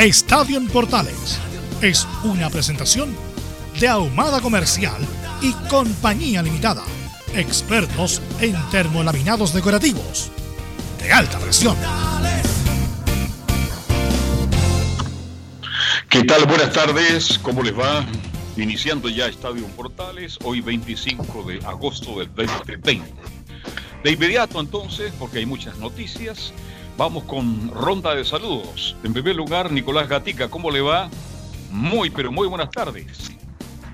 Estadio en Portales es una presentación de Ahumada Comercial y Compañía Limitada. Expertos en termolaminados decorativos de alta presión. ¿Qué tal? Buenas tardes, ¿cómo les va? Iniciando ya Estadio Portales, hoy 25 de agosto del 2020. De inmediato entonces, porque hay muchas noticias, vamos con ronda de saludos. En primer lugar, Nicolás Gatica, ¿cómo le va? Muy, pero muy buenas tardes.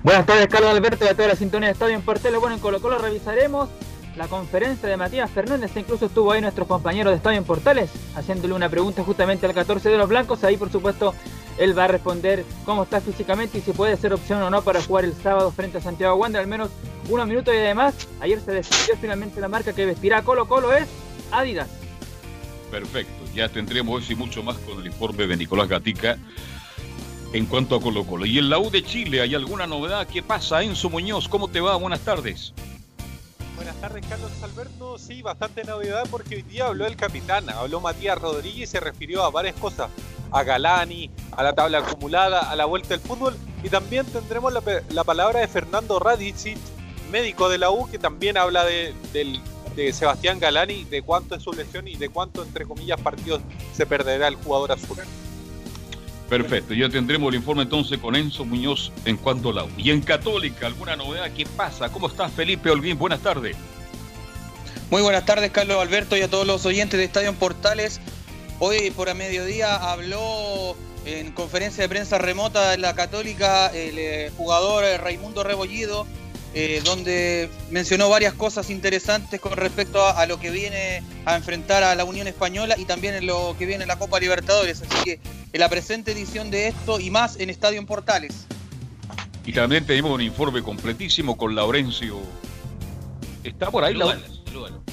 Buenas tardes, Carlos Alberto, y a toda la sintonía de Estadio en Portales. Bueno, en Colo Colo revisaremos la conferencia de Matías Fernández. Incluso estuvo ahí nuestro compañero de Estadio en Portales, haciéndole una pregunta justamente al 14 de los blancos. Ahí, por supuesto, él va a responder cómo está físicamente y si puede ser opción o no para jugar el sábado frente a Santiago Wander. Al menos unos minutos y además, ayer se decidió finalmente la marca que vestirá Colo Colo es Adidas. Perfecto, ya tendremos eso y mucho más con el informe de Nicolás Gatica en cuanto a Colo Colo. Y en la U de Chile, ¿hay alguna novedad? ¿Qué pasa? Enzo Muñoz, ¿cómo te va? Buenas tardes. Buenas tardes, Carlos Alberto. Sí, bastante novedad porque hoy día habló el capitán, habló Matías Rodríguez y se refirió a varias cosas. A Galani, a la tabla acumulada, a la vuelta del fútbol y también tendremos la, la palabra de Fernando Radicic, médico de la U, que también habla de, del, de Sebastián Galani, de cuánto es su lesión y de cuánto, entre comillas, partidos se perderá el jugador azul. Perfecto, ya tendremos el informe entonces con Enzo Muñoz en cuanto a la U. Y en Católica, ¿alguna novedad? ¿Qué pasa? ¿Cómo estás, Felipe Olguín? Buenas tardes. Muy buenas tardes, Carlos Alberto, y a todos los oyentes de Estadio Portales. Hoy por a mediodía habló en conferencia de prensa remota de la Católica el eh, jugador eh, Raimundo Rebollido, eh, donde mencionó varias cosas interesantes con respecto a, a, lo que viene a enfrentar a la Unión Española y también en lo que viene en la Copa Libertadores. Así que en la presente edición de esto y más en Estadio Portales. Y también tenemos un informe completísimo con Laurencio. ¿Está por ahí? Laurencio?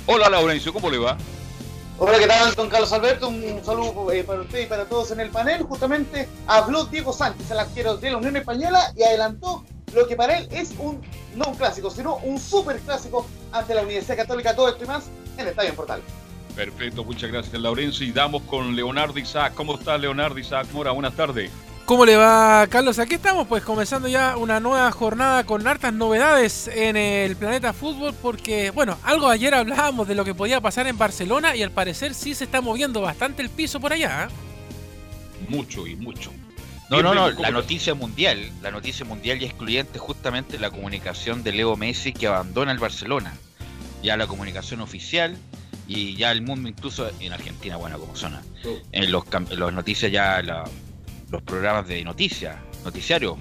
Hola Laurencio, ¿cómo le va? Hola, ¿qué tal, don Carlos Alberto? Un saludo eh, para usted y para todos en el panel. Justamente habló Diego Sánchez, el arquero de la Unión Española, y adelantó lo que para él es un, no un clásico, sino un super clásico ante la Universidad Católica. Todo esto y más en el Estadio en Portal. Perfecto, muchas gracias, Laurencio. Y damos con Leonardo Isaac. ¿Cómo está Leonardo Isaac Mora? Buenas tardes. ¿Cómo le va, Carlos? Aquí estamos, pues comenzando ya una nueva jornada con hartas novedades en el planeta fútbol, porque, bueno, algo ayer hablábamos de lo que podía pasar en Barcelona y al parecer sí se está moviendo bastante el piso por allá. ¿eh? Mucho y mucho. No, no, no, la noticia mundial, la noticia mundial y excluyente justamente la comunicación de Leo Messi que abandona el Barcelona. Ya la comunicación oficial y ya el mundo, incluso en Argentina, bueno, como zona. En los, los noticias ya la, los programas de noticias, noticiario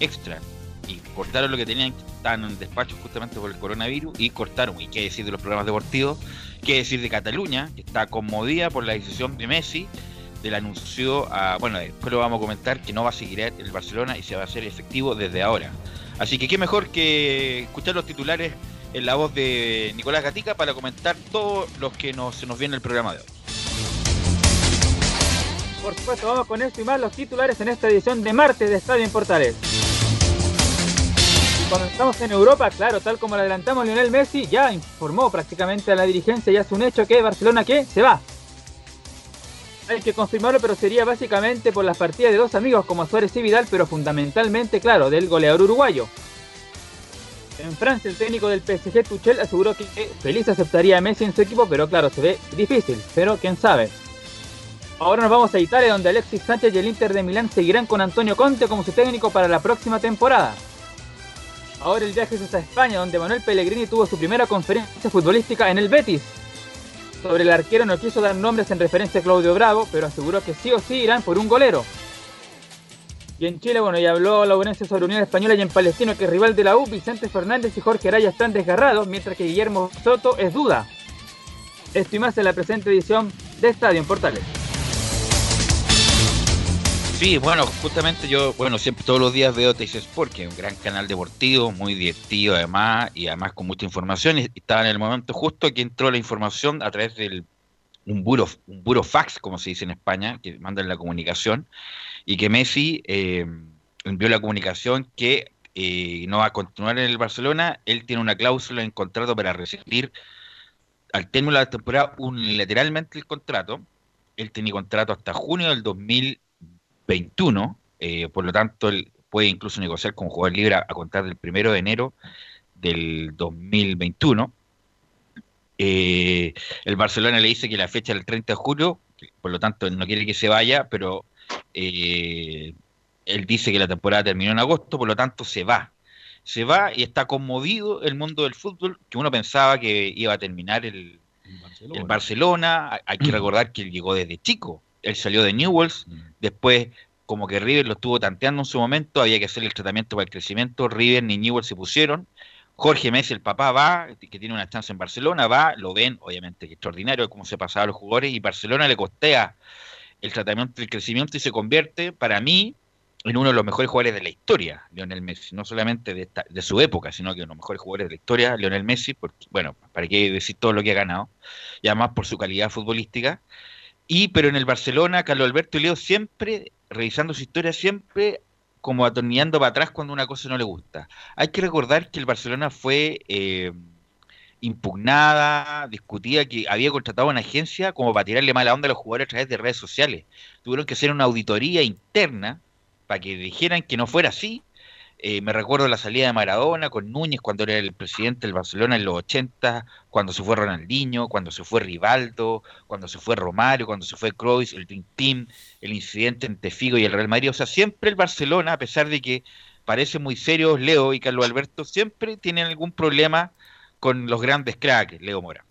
extra, y cortaron lo que tenían, estaban en despacho justamente por el coronavirus, y cortaron, y qué decir de los programas deportivos, qué decir de Cataluña, que está conmovida por la decisión de Messi, del anuncio, a, bueno, después lo vamos a comentar, que no va a seguir el Barcelona y se va a hacer efectivo desde ahora. Así que qué mejor que escuchar los titulares en la voz de Nicolás Gatica para comentar todo lo que nos, se nos viene el programa de hoy. Por supuesto, vamos con esto y más los titulares en esta edición de martes de Estadio en Portales. Cuando estamos en Europa, claro, tal como lo adelantamos, Lionel Messi ya informó prácticamente a la dirigencia, ya es un hecho que Barcelona que se va. Hay que confirmarlo, pero sería básicamente por las partidas de dos amigos como Suárez y Vidal, pero fundamentalmente, claro, del goleador uruguayo. En Francia, el técnico del PSG, Tuchel, aseguró que feliz aceptaría a Messi en su equipo, pero claro, se ve difícil, pero quién sabe. Ahora nos vamos a Italia, donde Alexis Sánchez y el Inter de Milán seguirán con Antonio Conte como su técnico para la próxima temporada. Ahora el viaje es hasta España, donde Manuel Pellegrini tuvo su primera conferencia futbolística en el Betis. Sobre el arquero no quiso dar nombres en referencia a Claudio Bravo, pero aseguró que sí o sí irán por un golero. Y en Chile, bueno, ya habló Laurencio sobre Unión Española y en Palestino que rival de la U, Vicente Fernández y Jorge Araya están desgarrados, mientras que Guillermo Soto es duda. Esto y más en la presente edición de Estadio en Portales. Sí, bueno, justamente yo, bueno, siempre todos los días veo Teis Sport, que es un gran canal deportivo, muy divertido además, y además con mucha información. Y estaba en el momento justo que entró la información a través del un buro, un buro fax, como se dice en España, que mandan la comunicación, y que Messi eh, envió la comunicación que eh, no va a continuar en el Barcelona. Él tiene una cláusula en contrato para recibir al término de la temporada unilateralmente el contrato. Él tenía contrato hasta junio del 2000 21, eh, por lo tanto él puede incluso negociar con jugador libre a, contar del primero de enero del 2021. Eh, el Barcelona le dice que la fecha es el 30 de julio, por lo tanto no quiere que se vaya, pero eh, él dice que la temporada terminó en agosto, por lo tanto se va. Se va y está conmovido el mundo del fútbol, que uno pensaba que iba a terminar el Barcelona. El Barcelona. Hay que recordar que él llegó desde chico él salió de Newells, mm. después como que River lo estuvo tanteando en su momento, había que hacer el tratamiento para el crecimiento, River ni Newells se pusieron, Jorge Messi, el papá, va, que tiene una chance en Barcelona, va, lo ven, obviamente que extraordinario cómo se pasaba a los jugadores, y Barcelona le costea el tratamiento del crecimiento y se convierte, para mí, en uno de los mejores jugadores de la historia, Lionel Messi, no solamente de, de su época, sino que uno de los mejores jugadores de la historia, Lionel Messi, porque, bueno, para qué decir todo lo que ha ganado, y además por su calidad futbolística, y pero en el Barcelona, Carlos Alberto y Leo siempre, revisando su historia, siempre como atornillando para atrás cuando una cosa no le gusta. Hay que recordar que el Barcelona fue eh, impugnada, discutida, que había contratado una agencia como para tirarle mala onda a los jugadores a través de redes sociales. Tuvieron que hacer una auditoría interna para que dijeran que no fuera así eh, me recuerdo la salida de Maradona con Núñez cuando era el presidente del Barcelona en los 80, cuando se fue Ronaldinho, cuando se fue Rivaldo, cuando se fue Romario, cuando se fue Cruyff, el Dream Team, el incidente entre Figo y el Real Madrid. O sea, siempre el Barcelona, a pesar de que parece muy serio Leo y Carlos Alberto, siempre tienen algún problema con los grandes cracks, Leo Mora.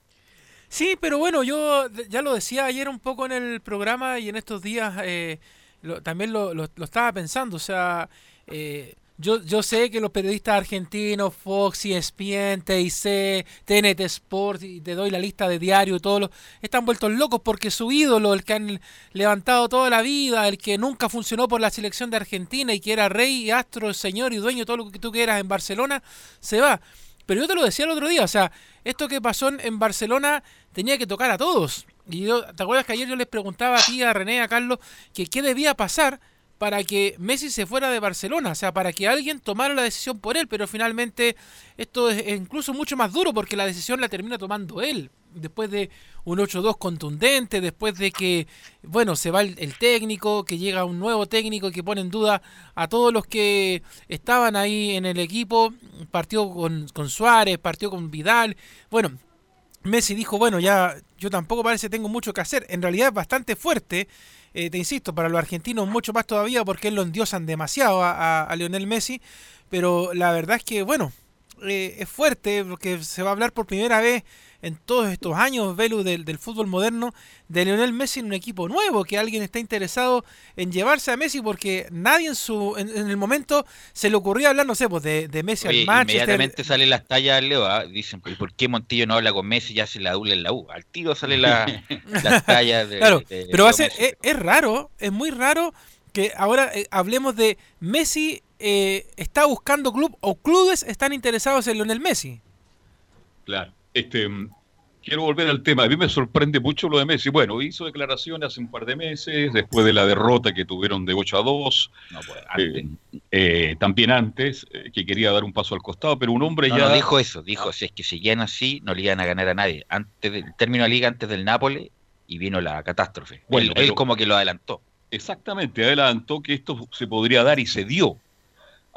Sí, pero bueno, yo ya lo decía ayer un poco en el programa y en estos días eh, también lo, estaba pensando. O sea, eh, yo, yo sé que los periodistas argentinos, Fox, ESPN, TIC, TNT Sport, y te doy la lista de diario todos los, están vueltos locos porque su ídolo, el que han levantado toda la vida, el que nunca funcionó por la selección de Argentina y que era rey, astro, señor y dueño, todo lo que tú quieras en Barcelona, se va. Pero yo te lo decía el otro día, o sea, esto que pasó en Barcelona tenía que tocar a todos. Y yo, ¿te acuerdas que ayer yo les preguntaba a ti, a René, a Carlos, que qué debía pasar? Para que Messi se fuera de Barcelona, o sea, para que alguien tomara la decisión por él, pero finalmente esto es incluso mucho más duro porque la decisión la termina tomando él, después de un 8-2 contundente, después de que, bueno, se va el, técnico, que llega un nuevo técnico que pone en duda a todos los que estaban ahí en el equipo, partió con, con Suárez, partió con Vidal, bueno, Messi dijo, bueno, ya yo tampoco parece tengo mucho que hacer, en realidad es bastante fuerte, eh, te insisto, para los argentinos mucho más todavía porque lo endiosan demasiado a, Lionel Messi, pero la verdad es que, bueno, eh, es fuerte porque se va a hablar por primera vez en todos estos años, Velu, del, del, fútbol moderno, de Lionel Messi en un equipo nuevo, que alguien está interesado en llevarse a Messi, porque nadie en su en, el momento se le ocurrió hablar, no sé, pues de, de Messi al Manchester. Inmediatamente salen las tallas, Leo, ¿ah? dicen, ¿por qué Montillo no habla con Messi y hace la doble en la U? Al tiro sale la, las tallas de... Claro, pero va a ser, es, raro, es muy raro que ahora eh, hablemos de Messi eh, está buscando club o clubes están interesados en Lionel Messi. Claro. Este, quiero volver al tema. A mí me sorprende mucho lo de Messi. Bueno, hizo declaraciones hace un par de meses, después de la derrota que tuvieron de 8 a 2. Pues, eh, eh, también antes, eh, que quería dar un paso al costado, pero un hombre ya. No dijo eso, dijo: si es que seguían así, no le iban a ganar a nadie. Antes del término de la liga, antes del Nápoles, y vino la catástrofe. Bueno, él como que lo adelantó. Exactamente, adelantó que esto se podría dar y se dio.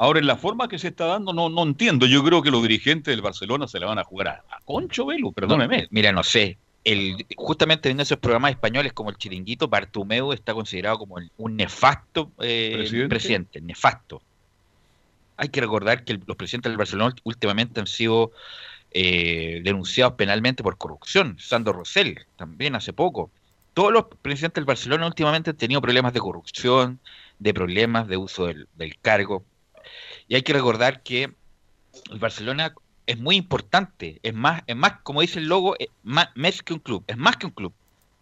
Ahora, en la forma que se está dando, no, no entiendo. Yo creo que los dirigentes del Barcelona se la van a jugar a, Concho Velo, perdóneme. mira, no sé. el, justamente en esos programas españoles como el Chiringuito, Bartumeu está considerado como un nefasto eh, ¿Presidente? nefasto. Hay que recordar que los presidentes del Barcelona últimamente han sido eh, denunciados penalmente por corrupción. Sandro Rosell, también hace poco. Todos los presidentes del Barcelona últimamente han tenido problemas de corrupción, de problemas de uso del, cargo. Y hay que recordar que el Barcelona es muy importante, es más, es más, como dice el logo, es más, que un club, es más que un club,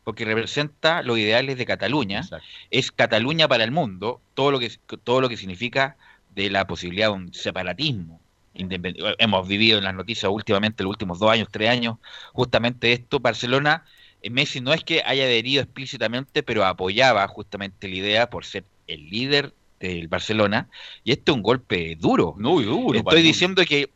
porque representa los ideales de Cataluña, es Cataluña para el mundo, todo lo que todo lo que significa de la posibilidad de un separatismo. Hemos vivido en las noticias últimamente, los últimos dos años, tres años, justamente esto. Barcelona, eh, Messi no es que haya adherido explícitamente, pero apoyaba justamente la idea por ser el líder del Barcelona. Y este es un golpe duro. Muy duro. Estoy diciendo que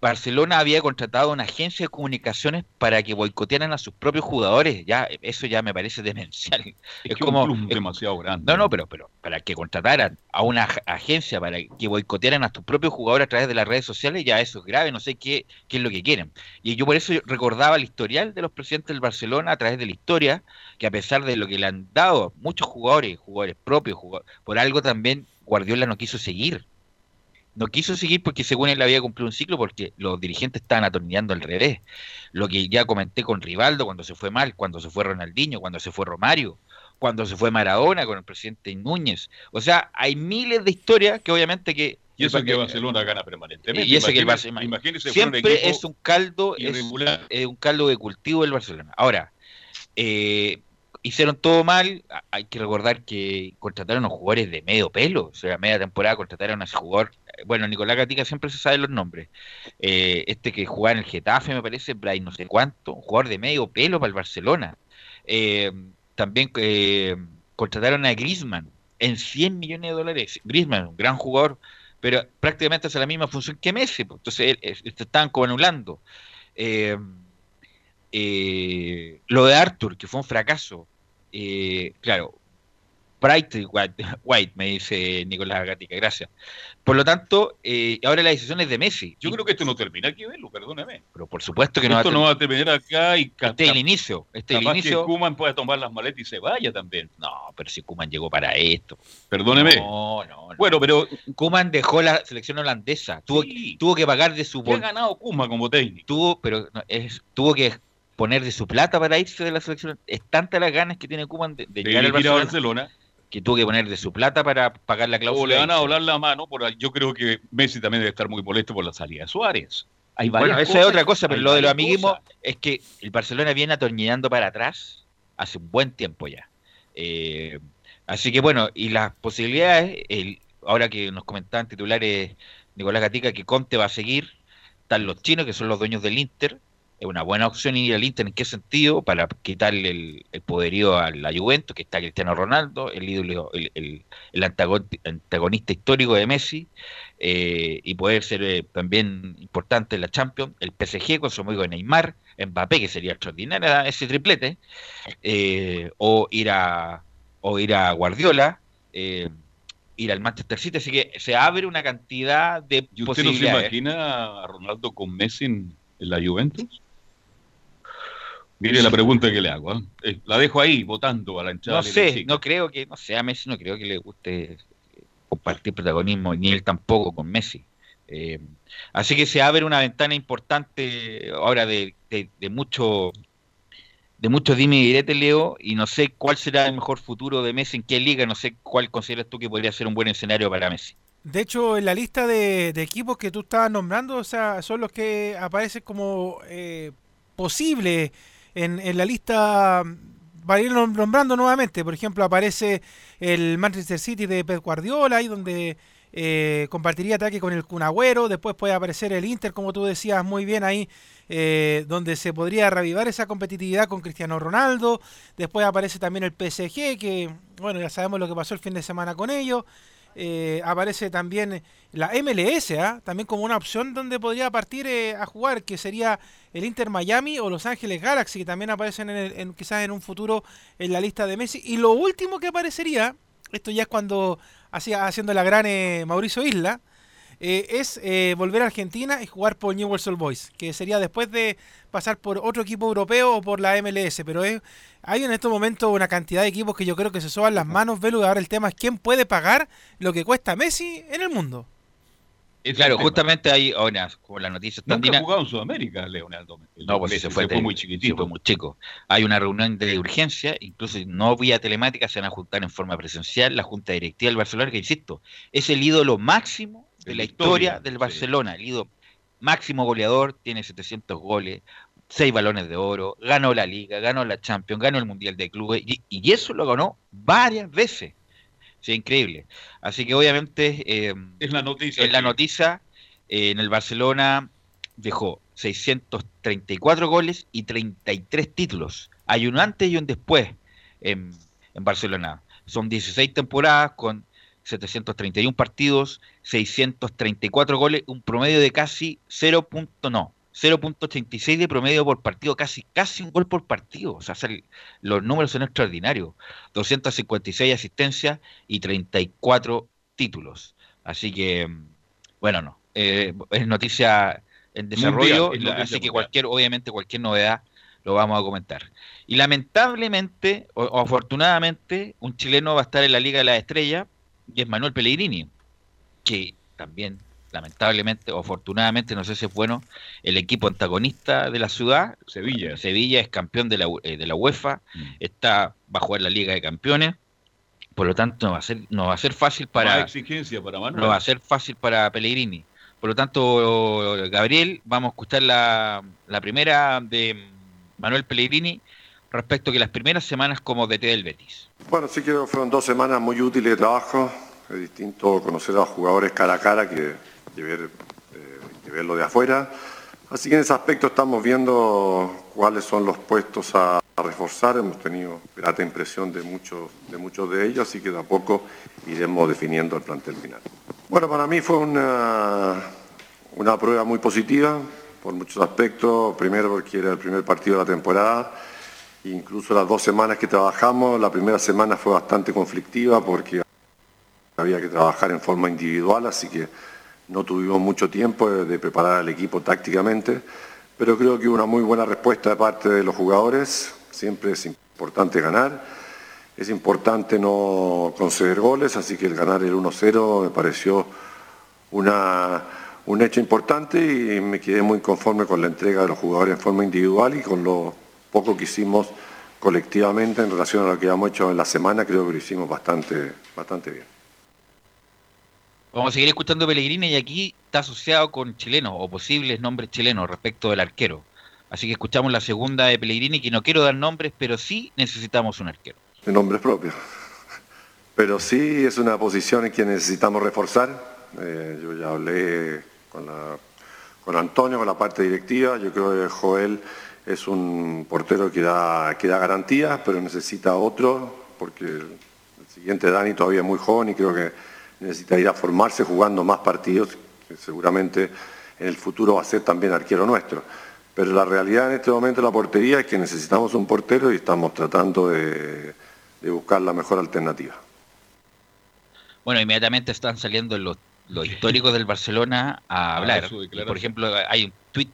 Barcelona había contratado una agencia de comunicaciones para que boicotearan a sus propios jugadores. Ya, eso ya me parece demencial. Es, como un demasiado grande. No, no, pero, pero para que contrataran a una agencia para que boicotearan a sus propios jugadores a través de las redes sociales, ya eso es grave, no sé qué, qué es lo que quieren. Y yo por eso recordaba el historial de los presidentes del Barcelona a través de la historia, que a pesar de lo que le han dado muchos jugadores, jugadores propios, por algo también Guardiola no quiso seguir no quiso seguir porque según él había cumplido un ciclo porque los dirigentes estaban atornillando al revés. Lo que ya comenté con Rivaldo cuando se fue mal, cuando se fue Ronaldinho, cuando se fue Romario, cuando se fue Maradona con el presidente Núñez. O sea, hay miles de historias que obviamente que... Y eso que Barcelona gana permanentemente. Y eso que el Barcelona siempre es un caldo, es, un caldo de cultivo del Barcelona. Ahora, eh, hicieron todo mal. Hay que recordar que contrataron a jugadores de medio pelo. O sea, media temporada contrataron a ese jugador. Eh, bueno, Nicolás Gatica siempre se sabe los nombres. Eh, este que jugaba en el Getafe, me parece, Brian no sé cuánto. Un jugador de medio pelo para el Barcelona. Eh, también contrataron a Grisman en 100 millones de dólares. Grisman, un gran jugador, pero prácticamente hace la misma función que Messi. Pues. Entonces, estaban como anulando. lo de Arthur, que fue un fracaso, eh, claro, Bright White, me dice Nicolás Gatica, gracias. Por lo tanto, eh, ahora la decisión es de Messi. Yo creo que esto no termina aquí, verlo, perdóneme. Pero por supuesto que no esto no va a terminar acá y Este es el inicio. Este el inicio. que Kuman pueda tomar las maletas y se vaya también. No, pero si Kuman llegó para esto. Perdóneme. No, no, Bueno, pero. Kuman dejó la selección holandesa. Tuvo, tuvo que pagar de su. ¿Qué ha ganado Kuman como técnico? Tuvo, pero es, tuvo que poner de su plata para irse de la selección. Es tanta las ganas que tiene Kuman de, llegar al Barcelona, que tuvo que poner de su plata para pagar la cláusula. O le van a doblar la mano, por, yo creo que Messi también debe estar muy molesto por la salida de Suárez. Hay bueno, esa es otra cosa, pero lo de los amiguismos es que el Barcelona viene atornillando para atrás hace un buen tiempo ya. Eh, así que bueno, y las posibilidades, el, ahora que nos comentaban titulares Nicolás Gatica, que Conte va a seguir, están los chinos, que son los dueños del Inter, es una buena opción ir al Inter. ¿En qué sentido? Para quitarle el, poderío a la Juventus, que está Cristiano Ronaldo, el ídolo, el, antagonista histórico de Messi, eh, y poder ser eh, también importante en la Champions. El PSG con su amigo Neymar, Mbappé, que sería extraordinario ese triplete, eh, o ir a o ir a Guardiola. ir al Manchester City, así que se abre una cantidad de ¿Y usted no se imagina a Ronaldo con Messi en la Juventus? Mire la pregunta que le hago. ¿eh? Eh, la dejo ahí, votando a la entrada. No sé, no creo que, no sé, a Messi no creo que le guste compartir protagonismo, ni él tampoco con Messi. Eh, así que se abre una ventana importante ahora de, mucho de mucho dime y direte, Leo, y no sé cuál será el mejor futuro de Messi, en qué liga, no sé cuál consideras tú que podría ser un buen escenario para Messi. De hecho, en la lista de, equipos que tú estabas nombrando, o sea, son los que aparecen como eh, en, la lista para ir nombrando nuevamente. Por ejemplo, aparece el Manchester City de Pep Guardiola, ahí donde eh, compartiría ataque con el Cunagüero. Después puede aparecer el Inter, como tú decías muy bien ahí, eh, donde se podría reavivar esa competitividad con Cristiano Ronaldo. Después aparece también el PSG, que bueno, ya sabemos lo que pasó el fin de semana con ellos. Eh, aparece también la MLS, ¿ah? también como una opción donde podría partir eh, a jugar, que sería el Inter Miami o Los Ángeles Galaxy, que también aparecen en, quizás en un futuro en la lista de Messi. Y lo último que aparecería, esto ya es cuando hacía haciendo la gran eh, Mauricio Isla, eh, es eh, volver a Argentina y jugar por Newell's Old Boys, que sería después de pasar por otro equipo europeo o por la MLS, pero hay en estos momentos una cantidad de equipos que yo creo que se soban las manos, Velu, y ahora el tema es quién puede pagar lo que cuesta Messi en el mundo. claro, justamente hay ahora, como la noticia Nunca ha jugado en Sudamérica, Leonardo. No, pues se fue, muy chiquitito. fue muy chico. Hay una reunión de urgencia, incluso no vía telemática, se van a juntar en forma presencial la Junta Directiva del Barcelona, que insisto, es el ídolo máximo de la historia, del Barcelona. El ídolo máximo goleador, tiene 700 goles, 6 balones de oro, ganó la Liga, ganó la Champions, ganó el Mundial de Clubes, y, eso lo ganó varias veces. Sí, increíble. Así que obviamente eh, es la noticia. En la noticia, eh, en el Barcelona dejó 634 goles y 33 títulos. Hay un antes y un después en, en Barcelona. Son 16 temporadas con 731 partidos, 634 goles, un promedio de casi 0. no, 0.86 de promedio por partido, casi casi un gol por partido. O sea, los números son extraordinarios. 256 asistencias y 34 títulos. Así que, bueno, no. Eh, es noticia en desarrollo, así que cualquier, obviamente cualquier novedad lo vamos a comentar. Y lamentablemente, o, afortunadamente, un chileno va a estar en la Liga de las Estrellas, y es Manuel Pellegrini, que también, lamentablemente o afortunadamente, no sé si es bueno, el equipo antagonista de la ciudad, Sevilla, Sevilla es campeón de la, eh, de la UEFA, mm. está, va a jugar la Liga de Campeones, por lo tanto no va a ser, no va a ser fácil para, exigencia para Manuel. no va a ser fácil para Pellegrini. Por lo tanto, Gabriel, vamos a escuchar la, la primera de Manuel Pellegrini respecto a que las primeras semanas como DT del Betis. Bueno, sí creo que fueron dos semanas muy útiles de trabajo. Es distinto conocer a los jugadores cara a cara que, ver, eh, verlo de afuera. Así que en ese aspecto estamos viendo cuáles son los puestos a, reforzar. Hemos tenido grata impresión de muchos, de muchos de ellos, así que de a poco iremos definiendo el plantel final. Bueno, para mí fue una, una prueba muy positiva por muchos aspectos. Primero porque era el primer partido de la temporada Incluso las dos semanas que trabajamos, la primera semana fue bastante conflictiva porque había que trabajar en forma individual, así que no tuvimos mucho tiempo de, preparar al equipo tácticamente, pero creo que una muy buena respuesta de parte de los jugadores, siempre es importante ganar, es importante no conceder goles, así que el ganar el 1-0 me pareció un hecho importante y me quedé muy conforme con la entrega de los jugadores en forma individual y con lo poco que hicimos colectivamente en relación a lo que hemos hecho en la semana, creo que lo hicimos bastante, bastante bien. Vamos a seguir escuchando Pellegrini y aquí está asociado con chilenos o posibles nombres chilenos respecto del arquero. Así que escuchamos la segunda de Pellegrini, que no quiero dar nombres, pero sí necesitamos un arquero. De nombres propios. Pero sí es una posición en que necesitamos reforzar. Eh, yo ya hablé con Antonio, con la parte directiva. Yo creo que Joel es un portero que da, que da garantías, pero necesita otro, porque el siguiente Dani todavía es muy joven y creo que necesita ir a formarse jugando más partidos, que seguramente en el futuro va a ser también arquero nuestro. Pero la realidad en este momento de la portería es que necesitamos un portero y estamos tratando de, buscar la mejor alternativa. Bueno, inmediatamente están saliendo los, los históricos del Barcelona a hablar. por ejemplo, hay un tweet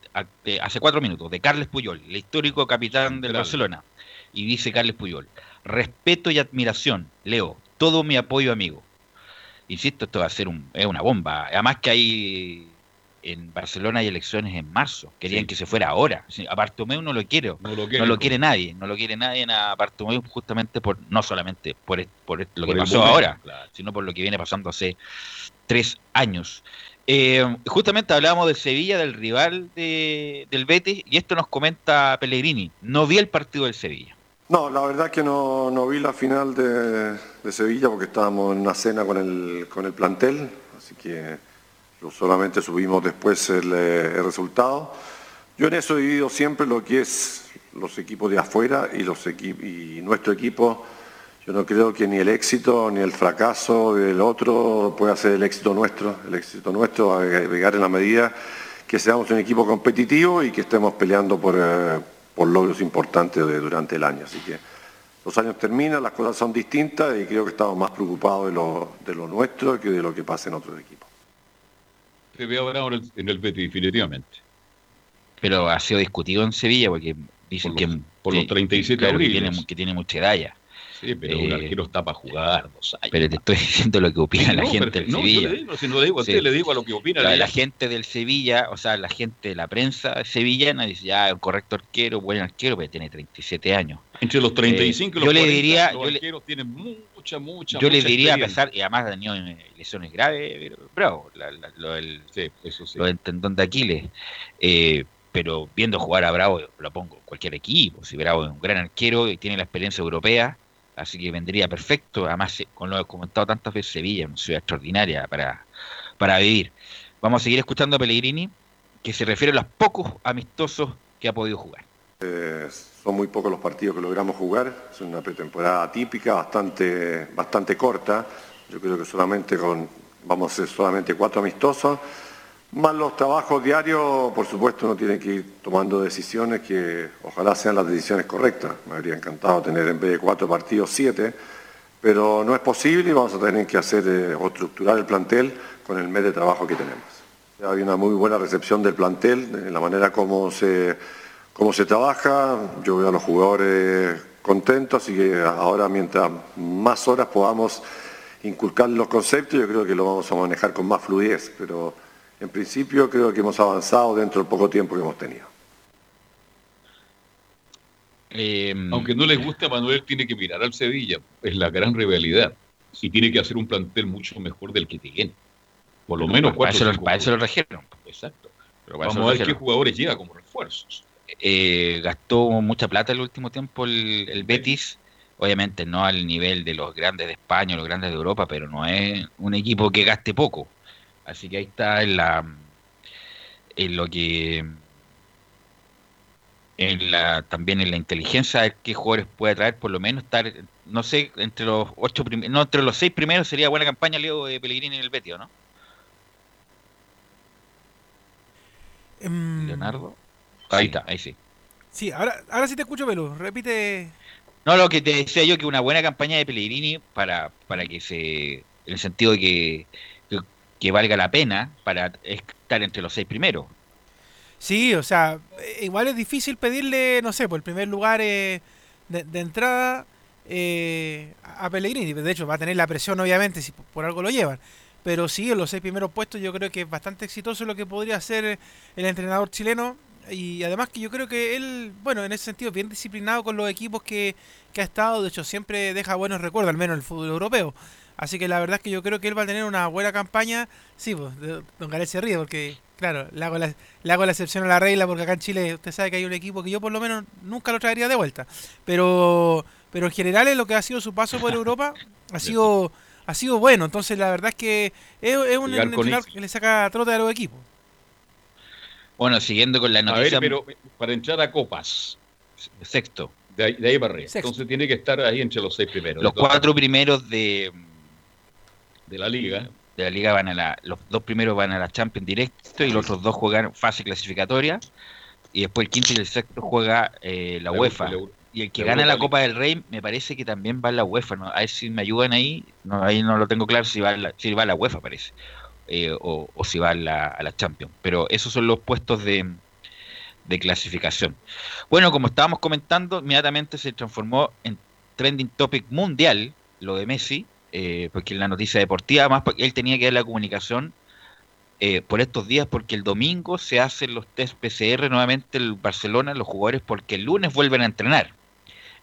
hace cuatro minutos de Carles Puyol, el histórico capitán del Barcelona. Y dice Carles Puyol, respeto y admiración, Leo, todo mi apoyo amigo. Insisto, esto va a ser un, es una bomba. Además que hay en Barcelona hay elecciones en marzo. Querían que se fuera ahora. A Bartomeu no lo quiere. No lo quiere, nadie. No lo quiere nadie a Bartomeu justamente por, no solamente por, por lo que pasó ahora, sino por lo que viene pasando hace tres años. Eh, justamente hablábamos de Sevilla, del rival de, del Betis, y esto nos comenta Pellegrini. No vi el partido del Sevilla. No, la verdad es que no, vi la final de, Sevilla porque estábamos en una cena con el, con el plantel, así que solamente subimos después el, el resultado. Yo en eso he vivido siempre lo que es los equipos de afuera y nuestro equipo yo no creo que ni el éxito ni el fracaso del otro pueda ser el éxito nuestro. El éxito nuestro va a llegar en la medida que seamos un equipo competitivo y que estemos peleando por, eh, logros importantes durante el año. Así que los años terminan, las cosas son distintas y creo que estamos más preocupados de lo, de lo nuestro que de lo que pasa en otros equipos. te veo ahora en el, en el Betis, definitivamente. Pero ha sido discutido en Sevilla porque dicen Por que, por los que- 37 claro, que tiene, que tiene mucha edad ya. Sí, pero un Eh, arquero está para jugar dos años. Pero te estoy diciendo lo que opina Sí, la no, gente pero- del no, Sevilla. Yo le digo, si no le digo a Sí. usted, le digo a lo que opina La, gente del Sevilla, o sea, la gente de la prensa sevillana dice, ya, un correcto arquero, buen arquero, pero tiene 37 años. Entre los 35 y Eh, los yo le 40, diría- los yo le- arqueros tienen mucha, mucha, Yo le diría, a pesar, y además ha tenido eh, lesiones graves, pero bravo, la- la- lo del Sí, eso sí. lo del tendón de Aquiles. Eh, pero viendo jugar a Bravo, lo pongo en cualquier equipo. Si Bravo es un gran arquero y tiene la experiencia europea, así que vendría perfecto. Además, eh, con lo que he comentado tantas veces, Sevilla es una ciudad extraordinaria para, para vivir. Vamos a seguir escuchando a Pellegrini, que se refiere a los pocos amistosos que ha podido jugar. Eh, son muy pocos los partidos que logramos jugar, es una pretemporada atípica, bastante, bastante corta. Yo creo que solamente con, vamos a hacer solamente cuatro amistosos. Más los trabajos diarios, por supuesto, uno tiene que ir tomando decisiones que ojalá sean las decisiones correctas. Me habría encantado tener en vez de cuatro partidos siete, pero no es posible y vamos a tener que hacer eh, o estructurar el plantel con el mes de trabajo que tenemos. Hay una muy buena recepción del plantel, de la manera como se, cómo se trabaja. Yo veo a los jugadores contentos y que ahora mientras más horas podamos inculcar los conceptos, yo creo que lo vamos a manejar con más fluidez, pero en principio creo que hemos avanzado dentro del poco tiempo que hemos tenido. Eh, Aunque no les guste a Manuel, tiene que mirar al Sevilla. Es la gran rivalidad. Y tiene que hacer un plantel mucho mejor del que tiene. Por lo menos para, cuatro eso, o lo- cinco para eso lo jugadores. trajeron. Exacto. Pero para Vamos a ver qué jugadores llega como refuerzos. eh, gastó mucha plata el último tiempo el, el Betis. Obviamente no al nivel de los grandes de España o los grandes de Europa, pero no es un equipo que gaste poco. Así que ahí está en la en lo que en la también en la inteligencia de qué jugadores puede traer, por lo menos estar, no sé, entre los ocho primeros, no, entre los seis primeros sería buena campaña Leo de Pellegrini en el Betis, ¿o ¿no? Em, Leonardo. Ahí está, ahí sí. Sí, ahora, ahora sí te escucho, Pelu. Repite. No, lo que te decía yo, que una buena campaña de Pellegrini para, para que se. En el sentido de que, que, valga la pena para estar entre los seis primeros. Sí, o sea, eh, igual es difícil pedirle, no sé, por el primer lugar eh, de, entrada eh, a Pellegrini. De hecho, va a tener la presión, obviamente, si por- por algo lo llevan. Pero sí, en los seis primeros puestos yo creo que es bastante exitoso lo que podría hacer el entrenador chileno. Y además que yo creo que él, bueno, en ese sentido, bien disciplinado con los equipos que, que ha estado. De hecho, siempre deja buenos recuerdos, al menos en el fútbol europeo. Así que la verdad es que yo creo que él va a tener una buena campaña. Sí, pues, de- Don Garet se ríe porque, claro, le hago, la, le hago la excepción a la regla porque acá en Chile usted sabe que hay un equipo que yo por lo menos nunca lo traería de vuelta. Pero, pero en general en lo que ha sido su paso por Europa ha sido, ha sido bueno. Entonces la verdad es que es, es un entrenador que le saca trote a los equipos. Bueno, siguiendo con la A ver, noticia. pero para entrar a copas, Sexto. de ahí, de ahí para arriba. Sexto. Entonces tiene que estar ahí entre los seis primeros. Los cuatro primeros de, de la liga. de la liga van a la. Los dos primeros van a la Champions directo y los otros dos juegan fase clasificatoria. Y después el quinto y el sexto juega eh, la, UEFA. la Y el que gana Europa la League. Copa del Rey me parece que también va a la UEFA. ¿no? A ver si me ayudan ahí. No, ahí no lo tengo claro si va a la, si va a la UEFA, parece. Eh, o, o si va a la, a la Champions. Pero esos son los puestos de, de clasificación. Bueno, como estábamos comentando, inmediatamente se transformó en trending topic mundial lo de Messi, eh, porque en la noticia deportiva, además porque él tenía que dar la comunicación eh, por estos días, porque el domingo se hacen los test PCR nuevamente el Barcelona, los jugadores, porque el lunes vuelven a entrenar.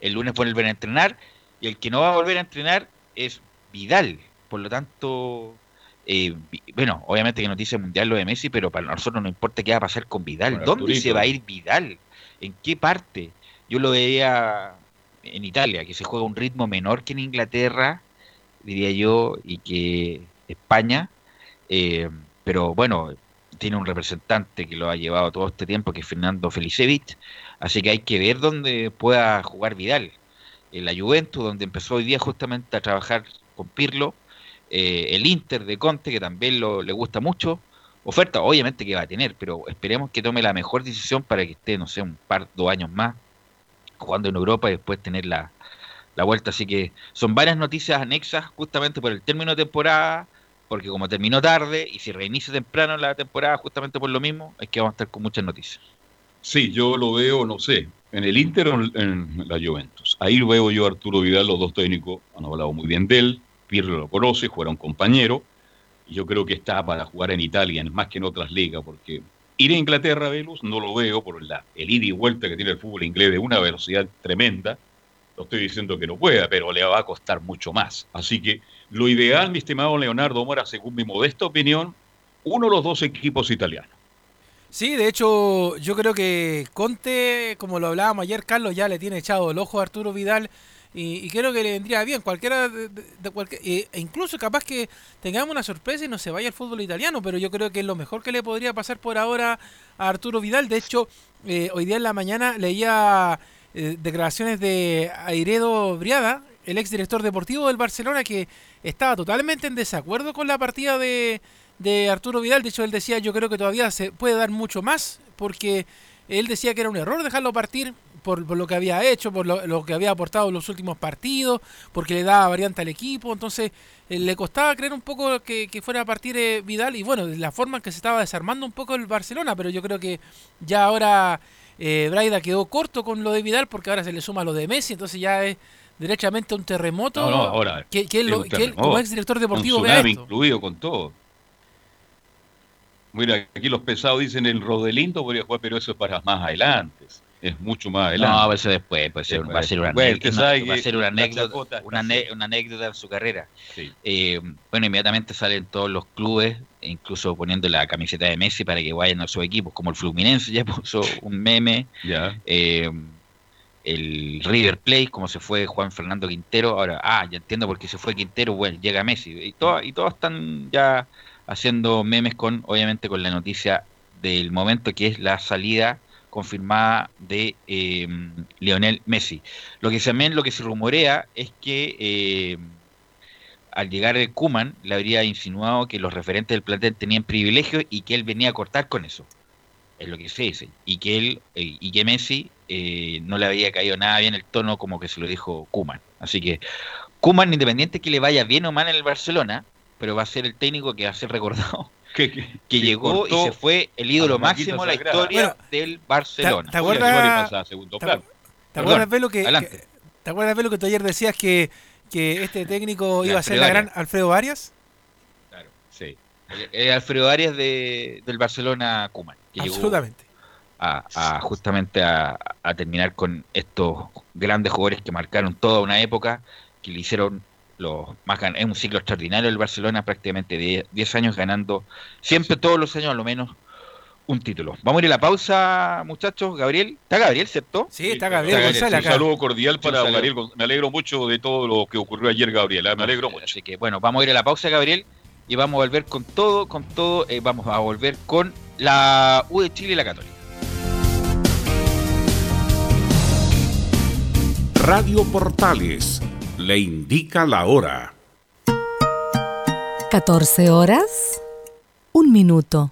El lunes vuelven a entrenar y el que no va a volver a entrenar es Vidal. Por lo tanto, eh, bueno, obviamente que noticia mundial lo de Messi, pero para nosotros no importa qué va a pasar con Vidal. ¿Dónde se va a ir Vidal? ¿En qué parte? Yo lo veía en Italia, que se juega a un ritmo menor que en Inglaterra, diría yo, y que España. eh, pero bueno, tiene un representante que lo ha llevado todo este tiempo, que es Fernando Felicevich. Así que hay que ver dónde pueda jugar Vidal. En la Juventus, donde empezó hoy día justamente a trabajar con Pirlo. eh, el Inter de Conte, que también lo, le gusta mucho. Oferta, obviamente que va a tener, pero esperemos que tome la mejor decisión para que esté, no sé, un par, dos años más jugando en Europa y después tener la, la vuelta. Así que son varias noticias anexas justamente por el término de temporada, porque como terminó tarde y si reinicia temprano la temporada justamente por lo mismo, es que vamos a estar con muchas noticias. Sí, yo lo veo, no sé, en el Inter o en la Juventus. Ahí veo yo Arturo Vidal, los dos técnicos han hablado muy bien de él, Pirlo lo conoce, un compañero, y yo creo que está para jugar en Italia, más que en otras ligas, porque ir a Inglaterra, Velus, no lo veo por la, el ida y vuelta que tiene el fútbol inglés de una velocidad tremenda. No estoy diciendo que no pueda, pero le va a costar mucho más. Así que lo ideal, mi estimado Leonardo Mora, según mi modesta opinión, uno de los dos equipos italianos. Sí, de hecho, yo creo que Conte, como lo hablábamos ayer, Carlos ya le tiene echado el ojo a Arturo Vidal y, creo que le vendría bien cualquiera de, cualquier, e incluso capaz que tengamos una sorpresa y no se vaya al fútbol italiano, pero yo creo que es lo mejor que le podría pasar por ahora a Arturo Vidal. De hecho, eh, hoy día en la mañana leía eh, declaraciones de Airedo Briada, el ex director deportivo del Barcelona, que estaba totalmente en desacuerdo con la partida de de Arturo Vidal. De hecho, él decía, yo creo que todavía se puede dar mucho más, porque él decía que era un error dejarlo partir por, lo que había hecho, por lo, que había aportado en los últimos partidos, porque le daba variante al equipo. Entonces, eh, le costaba creer un poco que, fuera a partir eh, Vidal y bueno, la forma en que se estaba desarmando un poco el Barcelona, pero yo creo que ya ahora eh, Braida quedó corto con lo de Vidal porque ahora se le suma lo de Messi, entonces ya es derechamente un terremoto. No, no, ahora. Que, él, como ex director deportivo, vea esto. incluido con todo. Mira, aquí los pesados dicen el Rodelindo podría jugar, pero eso es para más adelante. Es mucho más adelante. No, eso después, va a ser una, anécdota, una, anécdota en su carrera. Eh, bueno, inmediatamente salen todos los clubes, incluso poniendo la camiseta de Messi para que vayan a sus equipos, como el Fluminense ya puso un meme. Ya. Eh, el River Plate, como se fue Juan Fernando Quintero, ahora, ah, ya entiendo por qué se fue Quintero, bueno, llega Messi, y, todo, y todos están ya haciendo memes con, obviamente, con la noticia del momento que es la salida confirmada de eh, Lionel Messi. Lo que también lo que se rumorea es que eh, al llegar el Kuman le habría insinuado que los referentes del plantel tenían privilegios y que él venía a cortar con eso. Es lo que se dice. Y que él eh, y que Messi no le había caído nada bien el tono como que se lo dijo Kuman. Así que Kuman, independiente que le vaya bien o mal en el Barcelona, pero va a ser el técnico que va a ser recordado. Que, llegó y se fue el ídolo máximo de la historia del Barcelona. ¿Te, acuerdas, ¿te, acuerdas Velo, que, ¿Te acuerdas Velo que tú ayer decías que, que este técnico iba a ser la gran Alfredo Arias? Claro, sí. El, Alfredo Arias de, del Barcelona Cuman. Absolutamente. a, justamente a, a, terminar con estos grandes jugadores que marcaron toda una época, que le hicieron más es un ciclo extraordinario el Barcelona, prácticamente 10 años ganando, siempre todos los años a lo menos un título. Vamos a ir a la pausa, muchachos. Gabriel, ¿está Gabriel, cierto? Sí, está Gabriel, González Un saludo cordial para Gabriel. Me alegro mucho de todo lo que ocurrió ayer, Gabriel. ¿eh? Me alegro mucho. Así que, bueno, vamos a ir a la pausa, Gabriel, y vamos a volver con todo, con todo. Eh, vamos a volver con la U de Chile y la Católica. Radio Portales le indica la hora. 14 horas, un minuto.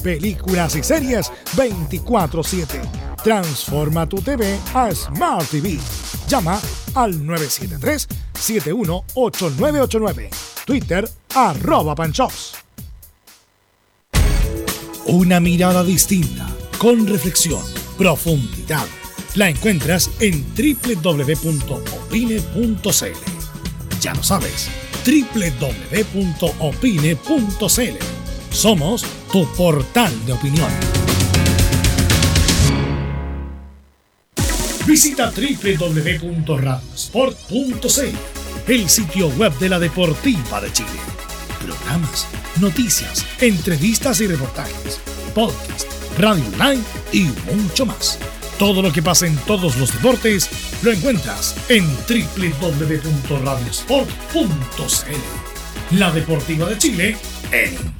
películas y series 24/7 Transforma tu TV a Smart TV. Llama al 973-718989. Twitter arroba panchops. Una mirada distinta, con reflexión, profundidad. La encuentras en www.opine.cl. Ya lo sabes, www.opine.cl. Somos tu portal de opinión. Visita www.radiosport.cl, el sitio web de la Deportiva de Chile. Programas, noticias, entrevistas y reportajes, podcast, radio online y mucho más. Todo lo que pasa en todos los deportes lo encuentras en www.radiosport.cl. La Deportiva de Chile en.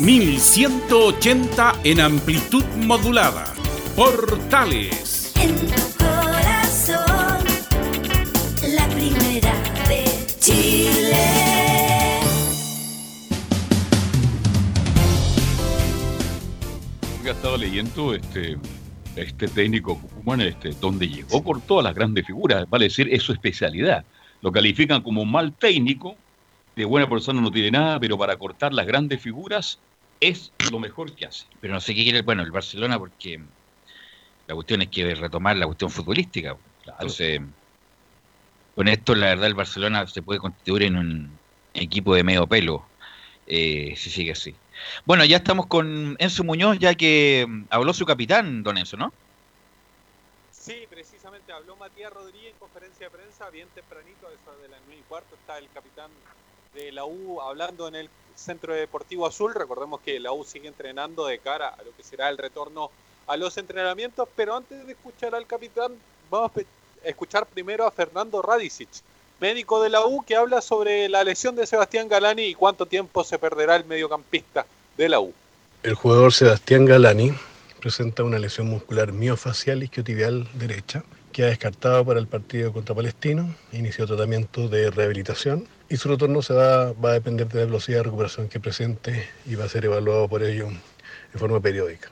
1180 en amplitud modulada. Portales. En tu corazón, la primera de Chile. He estado leyendo este, este técnico Cucumán, este, donde llegó por todas las grandes figuras, vale decir, es su especialidad. Lo califican como un mal técnico, de buena persona no tiene nada, pero para cortar las grandes figuras es lo mejor que hace. Pero no sé qué quiere, bueno, el Barcelona, porque la cuestión es que retomar la cuestión futbolística. Entonces, con esto, la verdad, el Barcelona se puede constituir en un equipo de medio pelo, eh, si sigue así. Bueno, ya estamos con Enzo Muñoz, ya que mm, habló su capitán, don Enzo, ¿no? Sí, precisamente habló Matías Rodríguez en conferencia de prensa, bien tempranito, a eso de las 9 y cuarto, está el capitán de la U hablando en el Centro Deportivo Azul. Recordemos que la U sigue entrenando de cara a lo que será el retorno a los entrenamientos, pero antes de escuchar al capitán, vamos a escuchar primero a Fernando Radicic, médico de la U, que habla sobre la lesión de Sebastián Galani y cuánto tiempo se perderá el mediocampista de la U. El jugador Sebastián Galani presenta una lesión muscular miofacial isquiotibial derecha que ha descartado para el partido contra Palestino, inició tratamiento de rehabilitación y su retorno se va, va a depender de la velocidad de recuperación que presente y va a ser evaluado por ello de forma periódica.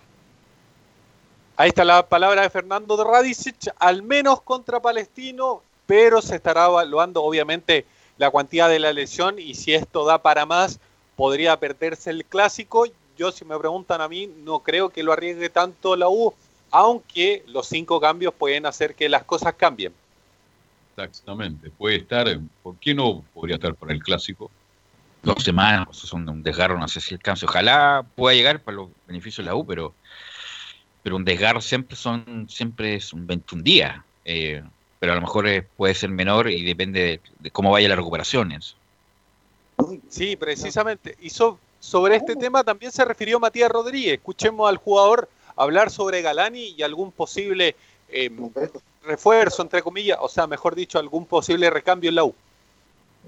Ahí está la palabra de Fernando de Radicic, al menos contra Palestino, pero se estará evaluando obviamente la cuantía de la lesión y si esto da para más, podría perderse el clásico. Yo, si me preguntan a mí, no creo que lo arriesgue tanto la U, aunque los cinco cambios pueden hacer que las cosas cambien. Exactamente. Puede estar, ¿por qué no podría estar para el clásico? Dos semanas, eso son un desgarro, no sé si alcance. Ojalá pueda llegar para los beneficios de la U, pero, pero un desgarro siempre son siempre es un 21 días. Eh, pero a lo mejor es- puede ser menor y depende de, de cómo vaya la recuperación. Enzo. Sí, precisamente. Y so- sobre este tema también se refirió Matías Rodríguez. Escuchemos al jugador hablar sobre Galani y algún posible eh, refuerzo, entre comillas, o sea, mejor dicho, algún posible recambio en la U.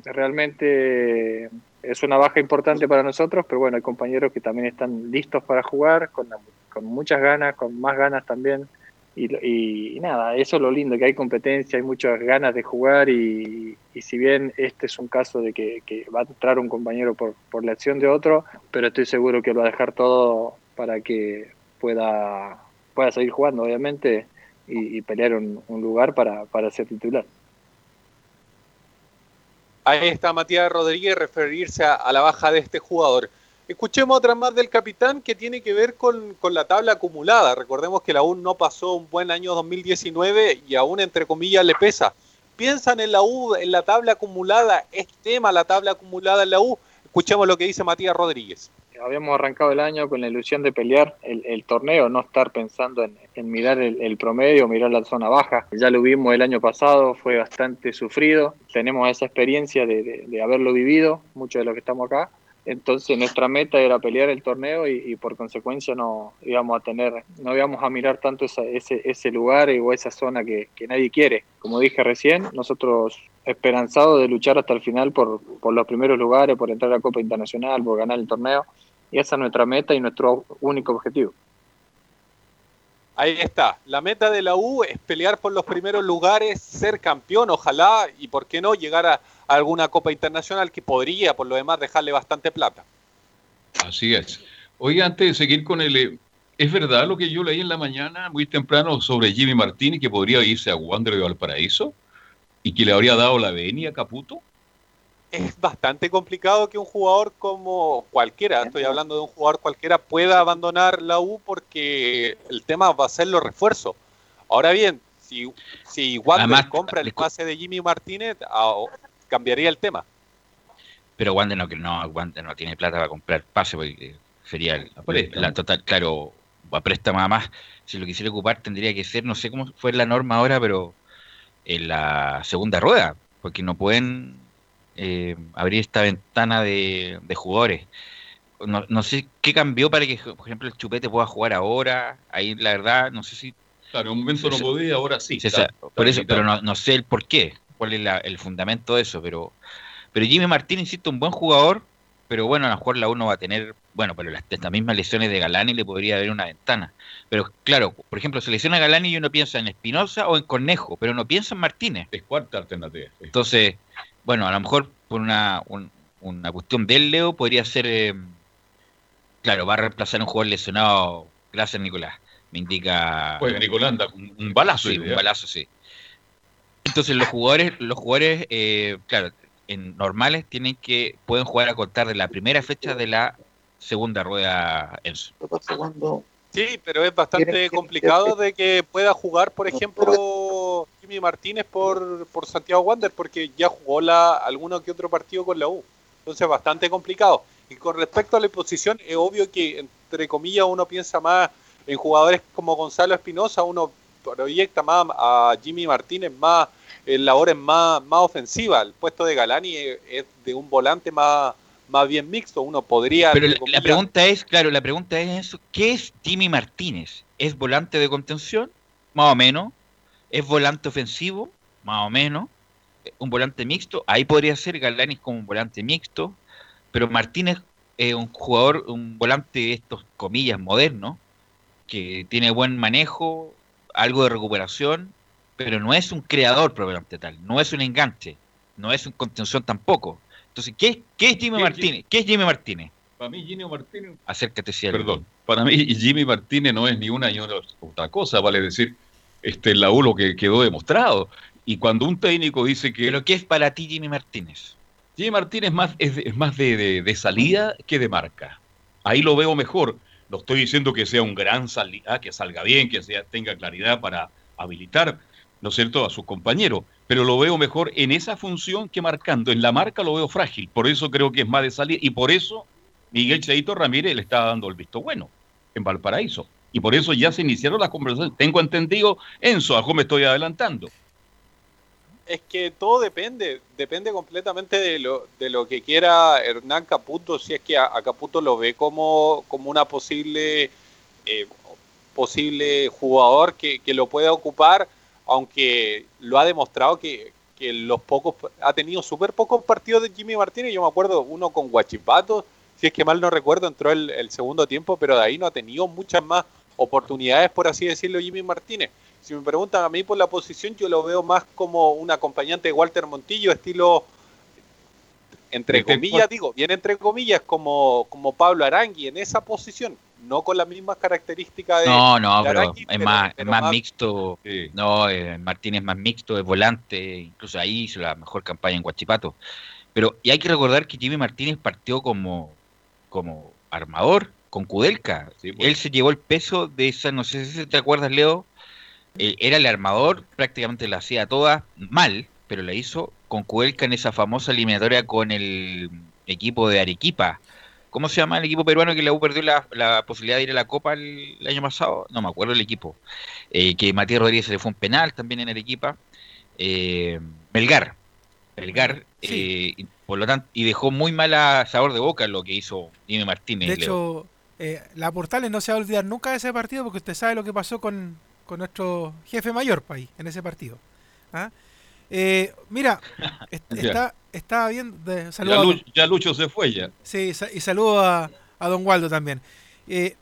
Realmente es una baja importante para nosotros, pero bueno, hay compañeros que también están listos para jugar, con, con muchas ganas, con más ganas también. Y, y- y nada, eso es lo lindo, que hay competencia, hay muchas ganas de jugar y, y si bien este es un caso de que, va a entrar un compañero por, por la acción de otro, pero estoy seguro que lo va a dejar todo para que pueda, pueda seguir jugando, obviamente, y, pelear un, un lugar para, para ser titular. Ahí está Matías Rodríguez referirse a, a la baja de este jugador. Escuchemos otra más del capitán que tiene que ver con, con la tabla acumulada. Recordemos que la U no pasó un buen año 2019 y aún entre comillas le pesa. Piensan en la U, en la tabla acumulada, es tema la tabla acumulada en la U. Escuchemos lo que dice Matías Rodríguez. Habíamos arrancado el año con la ilusión de pelear el, el torneo, no estar pensando en, en mirar el, el promedio, mirar la zona baja. Ya lo vimos el año pasado, fue bastante sufrido. Tenemos esa experiencia de, de- de haberlo vivido, muchos de los que estamos acá. Entonces nuestra meta era pelear el torneo y, y por consecuencia no íbamos a tener, no íbamos a mirar tanto esa- ese, ese lugar o esa zona que, que nadie quiere. Como dije recién, nosotros esperanzados de luchar hasta el final por, por los primeros lugares, por entrar a la Copa Internacional, por ganar el torneo. Y esa es nuestra meta y nuestro único objetivo. Ahí está. La meta de la U es pelear por los primeros lugares, ser campeón, ojalá, y por qué no, llegar a, a alguna Copa Internacional que podría, por lo demás, dejarle bastante plata. Así es. Oiga, antes de seguir con el... eh, ¿Es verdad lo que yo leí en la mañana, muy temprano, sobre Jimmy Martínez, que podría irse a Wander de Valparaíso? ¿Y que le habría dado la venia a Caputo? Es bastante complicado que un jugador como cualquiera, estoy hablando de un jugador cualquiera, pueda abandonar la U porque el tema va a ser los refuerzos. Ahora bien, si, si Wander compra el pase de Jimmy Martínez, ah, cambiaría el tema. Pero Wander no, no, Wander no tiene plata para comprar pase, porque sería el- la total, claro, a préstamo además. Si lo quisiera ocupar tendría que ser, no sé cómo fue la norma ahora, pero en la segunda rueda, porque no pueden eh, abrir esta ventana de, de jugadores. No, no sé qué cambió para que, por ejemplo, el Chupete pueda jugar ahora. Ahí, la verdad, no sé si Claro, en un momento no podía, ahora sí. Está- por está eso, pero no, no sé el por qué, cuál es la- el fundamento de eso, pero pero Jimmy Martín, insisto, un buen jugador, pero bueno, a lo mejor la uno va a tener, bueno, pero las, estas mismas lesiones de Galani le podría haber una ventana. Pero claro, por ejemplo, se lesiona Galani y uno piensa en Espinosa o en Cornejo, pero no piensa en Martínez. Es cuarta alternativa. sí. Entonces, bueno, a lo mejor por una, un- una cuestión del Leo podría ser, eh, claro, va a reemplazar a un jugador lesionado, gracias Nicolás, me indica... Juega Nicolás, anda con un, un balazo. Sí, un balazo, sí. Entonces los jugadores, los jugadores, eh, claro, en normales tienen que, pueden jugar a contar de la primera fecha de la segunda rueda Enzo. Sí, pero es bastante complicado de que pueda jugar, por ejemplo, Jimmy Martínez por, por Santiago Wander, porque ya jugó la, alguno que otro partido con la U. Entonces, bastante complicado. Y con respecto a la posición, es obvio que, entre comillas, uno piensa más en jugadores como Gonzalo Espinosa, uno proyecta más a Jimmy Martínez más en labores más, más ofensivas. El puesto de Galani es, de un volante más, más bien mixto. Uno podría. Pero la, la comillas, pregunta es, claro, la pregunta es eso, ¿qué es Jimmy Martínez? ¿Es volante de contención? Más o menos. ¿Es volante ofensivo? Más o menos. Un volante mixto, ahí podría ser Galanis como un volante mixto, pero Martínez es un jugador, un volante de estos comillas modernos, que tiene buen manejo, algo de recuperación, pero no es un creador propiamente tal, no es un enganche, no es un contención tampoco. Entonces, ¿qué, es- qué es Jimmy ¿Qué es Martínez? ¿Qué es Jimmy Martínez? Para mí, Jimmy Martínez. Acércate, si Perdón. Para mí, Jimmy Martínez no es ni una ni otra cosa, vale decir, este, en la U lo que quedó demostrado. Y cuando un técnico dice que. ¿Pero qué es para ti Jimmy Martínez? Jimmy Martínez es más, es, es más de, de- de salida que de marca. Ahí lo veo mejor. No estoy diciendo que sea un gran salida, que salga bien, que sea, tenga claridad para habilitar, ¿no es cierto?, a sus compañeros. Pero lo veo mejor en esa función que marcando. En la marca lo veo frágil. Por eso creo que es más de salida. Y por eso Miguel Cheito Ramírez le está dando el visto bueno en Valparaíso. Y por eso ya se iniciaron las conversaciones. Tengo entendido, Enzo, a me estoy adelantando. Es que todo depende, depende completamente de lo, de lo que quiera Hernán Caputo, si es que a, Caputo lo ve como, como una posible, eh, posible jugador que, que lo pueda ocupar, aunque lo ha demostrado que, que los pocos, ha tenido súper pocos partidos de Jimmy Martínez, yo me acuerdo uno con Guachipato, si es que mal no recuerdo, entró el segundo tiempo, pero de ahí no ha tenido muchas más oportunidades, por así decirlo, Jimmy Martínez. Si me preguntan a mí por la posición, yo lo veo más como un acompañante de Walter Montillo, estilo, entre Este, comillas, ¿cuál- digo, bien entre comillas, como, como Pablo Arangui en esa posición, no con las mismas características de. No, no, de pero es más, es más mixto. No, eh, Martínez es más mixto, es volante, incluso ahí hizo la mejor campaña en Guachipato. Pero y hay que recordar que Jimmy Martínez partió como, como armador con Kudelka. Sí, pues. Él se llevó el peso de esa, no sé si te acuerdas, Leo. eh, era el armador, prácticamente la hacía toda mal, pero la hizo con Kudelka en esa famosa eliminatoria con el equipo de Arequipa. ¿Cómo se llama el equipo peruano que la U perdió la, la posibilidad de ir a la Copa el, el año pasado? No me acuerdo el equipo. Eh, que Matías Rodríguez se le fue un penal también en Arequipa. Eh, Melgar. Melgar. eh, y por lo tanto, y dejó muy mala sabor de boca lo que hizo Jimmy Martínez. De Leo. Eh, la Portales no se va a olvidar nunca de ese partido porque usted sabe lo que pasó con, con nuestro jefe mayor país en ese partido. ¿Ah? Eh, mira, est- está, estaba bien. De, Ya, Lucho se fue ya. Sí, y saludo a, a don Waldo también. Eh,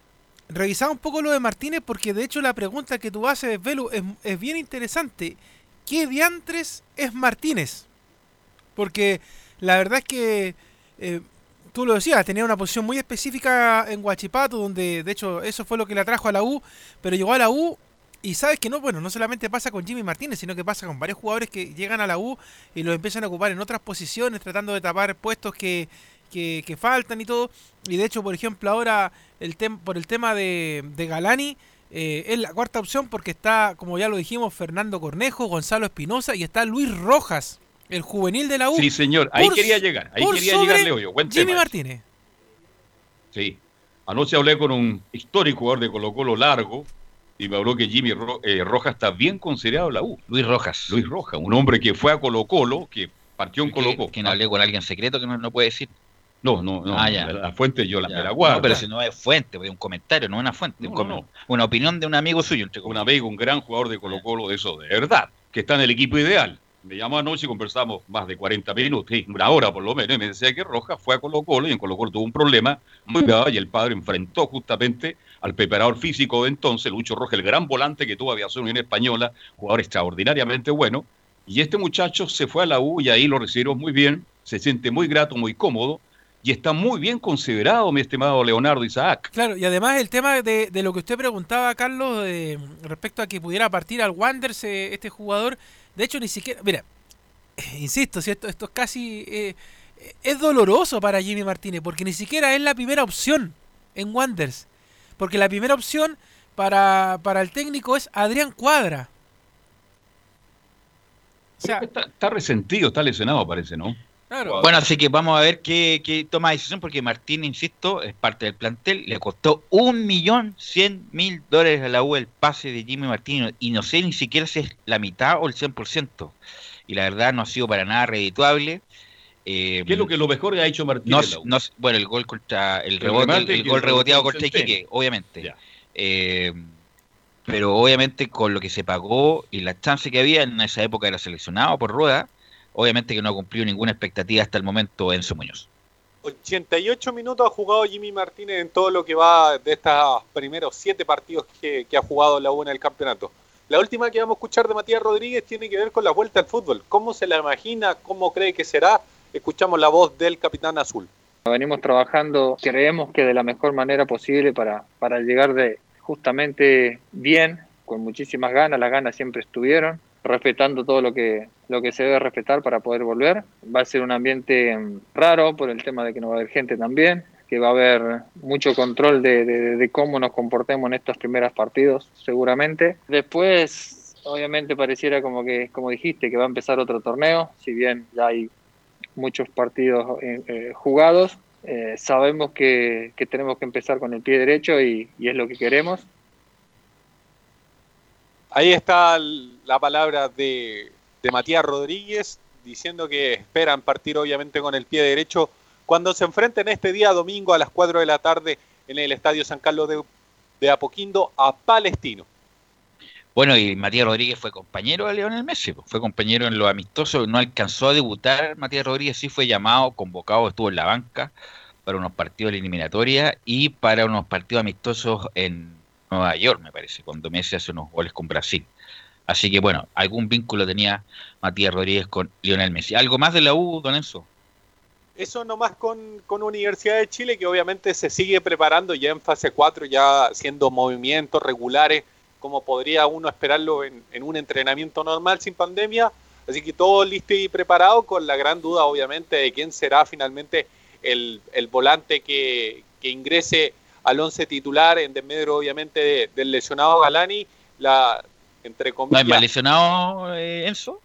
revisaba un poco lo de Martínez porque de hecho la pregunta que tú haces, Velu, es, es bien interesante. ¿Qué diantres es Martínez? Porque la verdad es que eh, tú lo decías, tenía una posición muy específica en Huachipato, donde de hecho eso fue lo que le atrajo a la U, pero llegó a la U y sabes que no, bueno, no solamente pasa con Jimmy Martínez, sino que pasa con varios jugadores que llegan a la U y los empiezan a ocupar en otras posiciones, tratando de tapar puestos que, que, que faltan y todo. Y de hecho, por ejemplo, ahora el tem por el tema de, de Galani, eh, es la cuarta opción porque está, como ya lo dijimos, Fernando Cornejo, Gonzalo Espinosa y está Luis Rojas, el juvenil de la U. Sí, señor. Ahí por quería llegar. Ahí quería llegar, Leo yo. Buen Jimmy tema. Martínez. Sí. Anoche hablé con un histórico jugador de Colo Colo largo y me habló que Jimmy Ro- eh, Rojas está bien considerado en la U. Luis Rojas. Luis Rojas, un hombre que fue a Colo Colo, que partió en Colo Colo. Que no hablé con alguien secreto que no, no puede decir. No, no, no. Ah, ya. La, la fuente yo la, me la guardo. No, pero si no es fuente, es un comentario, no es una fuente. No, un no, com- no. Una opinión de un amigo suyo. Entre un amigo, un gran jugador de Colo Colo, de eso, de verdad, que está en el equipo ideal. Me llamó anoche y conversamos más de 40 minutos, sí, una hora por lo menos, y me decía que Rojas fue a Colo Colo y en Colo Colo tuvo un problema. Muy grave y el padre enfrentó justamente al preparador físico de entonces, Lucho Rojas, el gran volante que tuvo Aviación Unión Española, jugador extraordinariamente bueno, y este muchacho se fue a la U y ahí lo recibieron muy bien, se siente muy grato, muy cómodo, y está muy bien considerado, mi estimado Leonardo Isaac. Claro, y además el tema de, de lo que usted preguntaba, Carlos, de- respecto a que pudiera partir al Wanderers eh, este jugador, de hecho ni siquiera, mira, insisto, si esto, esto es casi, eh, es doloroso para Jimmy Martínez, porque ni siquiera es la primera opción en Wanderers, porque la primera opción para, para el técnico es Adrián Cuadra. Que está, está resentido, está lesionado parece, ¿no? Claro. Bueno, así que vamos a ver qué, qué toma de decisión, porque Martín, insisto, es parte del plantel. Le costó un millón cien mil dólares a la U el pase de Jimmy Martín, y no sé ni siquiera si es la mitad o el 100%. Y la verdad no ha sido para nada redituable. Eh, ¿Qué es lo que lo mejor que ha hecho Martín no, no- bueno, el gol contra el El rebote, el, gol reboteado rebote contra. Iquique, obviamente. Eh, pero obviamente con lo que se pagó y la chance que había en esa época era seleccionado por Rueda, obviamente que no ha cumplido ninguna expectativa hasta el momento Enzo Muñoz. 88 minutos ha jugado Jimmy Martínez en todo lo que va de estos primeros siete partidos que, que ha jugado la U en el campeonato. La última que vamos a escuchar de Matías Rodríguez tiene que ver con la vuelta al fútbol. ¿Cómo se la imagina? ¿Cómo cree que será? Escuchamos la voz del capitán azul. Venimos trabajando, creemos que de la mejor manera posible para, para llegar de justamente bien, con muchísimas ganas, las ganas siempre estuvieron, respetando todo lo que, lo que se debe respetar para poder volver. Va a ser un ambiente mm, raro por el tema de que no va a haber gente también, que va a haber mucho control de, cómo nos comportemos en estos primeros partidos, seguramente. Después, obviamente pareciera como que, como dijiste, que va a empezar otro torneo, si bien ya hay muchos partidos eh, eh, jugados. Eh, sabemos que, que tenemos que empezar con el pie derecho y es lo que queremos. Ahí está la palabra de, de Matías Rodríguez diciendo que esperan partir obviamente con el pie derecho cuando se enfrenten este día domingo a las 4 de la tarde en el Estadio San Carlos de, de Apoquindo a Palestino. Bueno, y Matías Rodríguez fue compañero de Leonel Messi, pues, fue compañero en los amistosos, no alcanzó a debutar, Matías Rodríguez sí fue llamado, convocado, estuvo en la banca para unos partidos de eliminatoria y para unos partidos amistosos en Nueva York, me parece, cuando Messi hace unos goles con Brasil. Así que bueno, algún vínculo tenía Matías Rodríguez con Lionel Messi. ¿Algo más de la U, don Enzo? Eso nomás con, con Universidad de Chile, que obviamente se sigue preparando ya en fase 4, ya haciendo movimientos regulares, como podría uno esperarlo en, en un entrenamiento normal sin pandemia. Así que todo listo y preparado, con la gran duda, obviamente, de quién será finalmente el, el volante que, que ingrese al once titular en desmedro obviamente de- del lesionado Galani, la entre ¿No comillas hay más lesionado, eh, Enzo?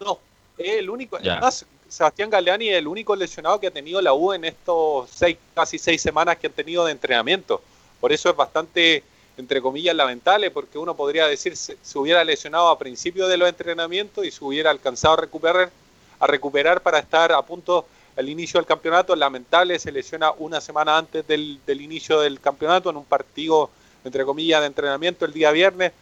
no, es el único. Ya. Además, Sebastián Galeani es el único lesionado que ha tenido la U en estos seis, casi seis semanas que han tenido de entrenamiento. Por eso es bastante, entre comillas, lamentable, porque uno podría decir se, se hubiera lesionado a principio de los entrenamientos y se hubiera alcanzado a recuperar, a recuperar para estar a punto al inicio del campeonato. Lamentable, se lesiona una semana antes del, del inicio del campeonato en un partido, entre comillas, de entrenamiento el día viernes.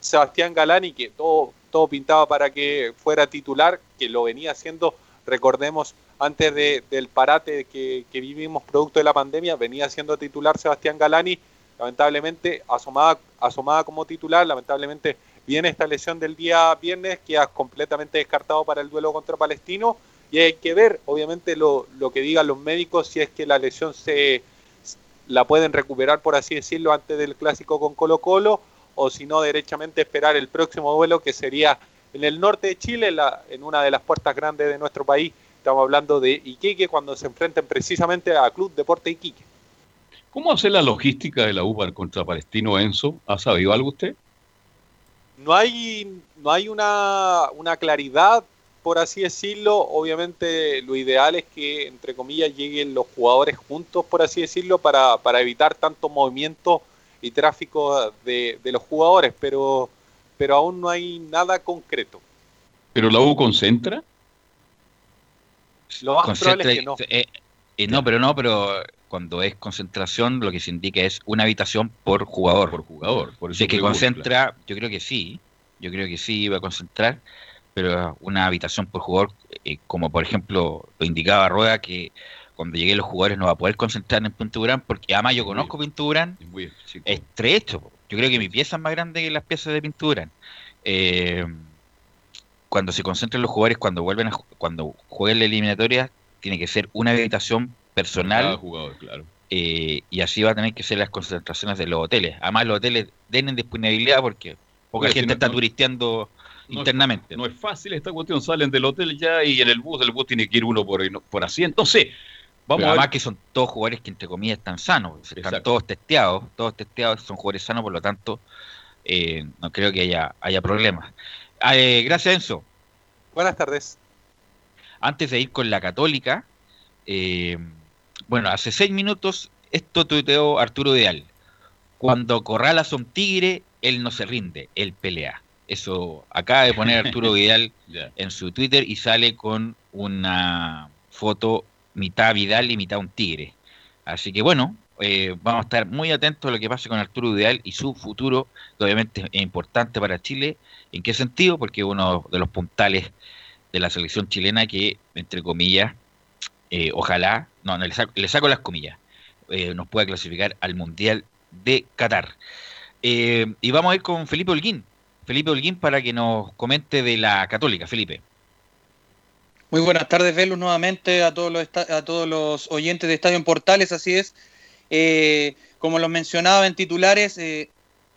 Sebastián Galani, que todo, todo pintaba para que fuera titular, que lo venía haciendo, recordemos, antes de- del parate que, que vivimos producto de la pandemia, venía siendo titular Sebastián Galani, lamentablemente asomada, asomada como titular, lamentablemente viene esta lesión del día viernes, queda completamente descartado para el duelo contra Palestino, y hay que ver, obviamente, lo, lo que digan los médicos, si es que la lesión se la pueden recuperar, por así decirlo, antes del clásico con Colo Colo, o si no, derechamente esperar el próximo duelo que sería en el norte de Chile, en la- en una de las puertas grandes de nuestro país. Estamos hablando de Iquique cuando se enfrenten precisamente a Club Deporte Iquique. ¿Cómo hace la logística de la UPA contra Palestino Enzo? ¿Ha sabido algo usted? No hay, no hay una, una claridad, por así decirlo. Obviamente lo ideal es que, entre comillas, lleguen los jugadores juntos, por así decirlo, para, para evitar tanto movimiento y tráfico de, de los jugadores, pero, pero aún no hay nada concreto. ¿Pero la U concentra? Lo más probable Concentra- es que no. eh, eh, no, pero no, pero cuando es concentración, lo que se indica es una habitación por jugador. Por jugador. Por eso si es que concentra, yo creo que sí, yo creo que sí iba a concentrar, pero una habitación por jugador, eh, como por ejemplo lo indicaba Rueda, que cuando lleguen los jugadores no va a poder concentrar en Pinturán, porque además yo conozco Pinturán, Es muy chico. estrecho. Yo creo que mi pieza es más grande que las piezas de pintura. Eh, cuando se concentran los jugadores, cuando vuelven a cuando jueguen la eliminatoria, tiene que ser una habitación personal Cada jugador, claro. eh, y así va a tener que ser las concentraciones de los hoteles. Además, los hoteles tienen disponibilidad porque poca Oye, si gente no- está no- turisteando No es internamente. No es fácil esta cuestión, salen del hotel ya y en el bus, el bus tiene que ir uno por, por asiento. No sé, vamos Pero a ver. además que son todos jugadores que entre comillas están sanos, están Exacto. todos testeados, todos testeados, son jugadores sanos, por lo tanto, eh, no creo que haya, haya problemas. Ah, eh, gracias Enzo. Buenas tardes. Antes de ir con la católica, eh, bueno, hace seis minutos esto tuiteó Arturo Ideal. Cuando corralas a un tigre, él no se rinde, él pelea. Eso acaba de poner Arturo Vidal en su Twitter y sale con una foto mitad Vidal y mitad un tigre. Así que bueno, eh, vamos a estar muy atentos a lo que pase con Arturo Vidal y su futuro, que obviamente es importante para Chile. ¿En qué sentido? Porque es uno de los puntales de la selección chilena que, entre comillas, eh, ojalá, no, no, le, saco, le saco las comillas, eh, nos pueda clasificar al Mundial de Qatar. Y vamos a ir con Felipe Holguín. Felipe Holguín para que nos comente de la Católica, Felipe. Muy buenas tardes, Velus, nuevamente a todos los, a todos los oyentes de Estadio en Portales, así es. Eh, como los mencionaba en titulares, eh,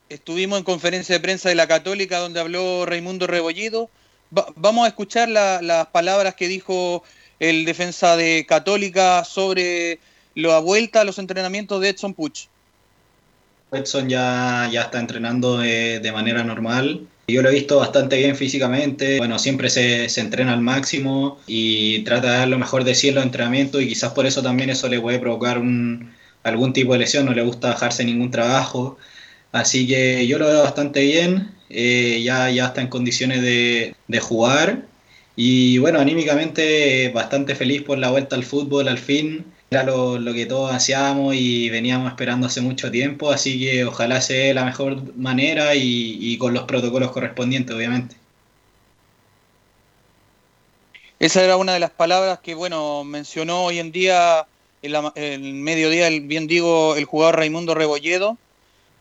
estuvimos en conferencia de prensa de la Católica donde habló Raimundo Rebollido. Va- vamos a escuchar la- las palabras que dijo el defensa de Católica sobre la vuelta a los entrenamientos de Edson Puch. Edson ya, ya está entrenando de, de manera normal. Yo lo he visto bastante bien físicamente. Bueno, siempre se, se entrena al máximo y trata de dar lo mejor de sí en los entrenamientos y quizás por eso también eso le puede provocar un, algún tipo de lesión. No le gusta bajarse ningún trabajo. Así que yo lo veo bastante bien. Eh, ya, ya está en condiciones de, de jugar. Y bueno, anímicamente eh, bastante feliz por la vuelta al fútbol al fin. Era lo, que todos ansiábamos y veníamos esperando hace mucho tiempo, así que ojalá se dé de la mejor manera y, con los protocolos correspondientes, obviamente. Esa era una de las palabras que, bueno, mencionó hoy en día, en la- mediodía, el, bien digo, el jugador Raimundo Rebolledo,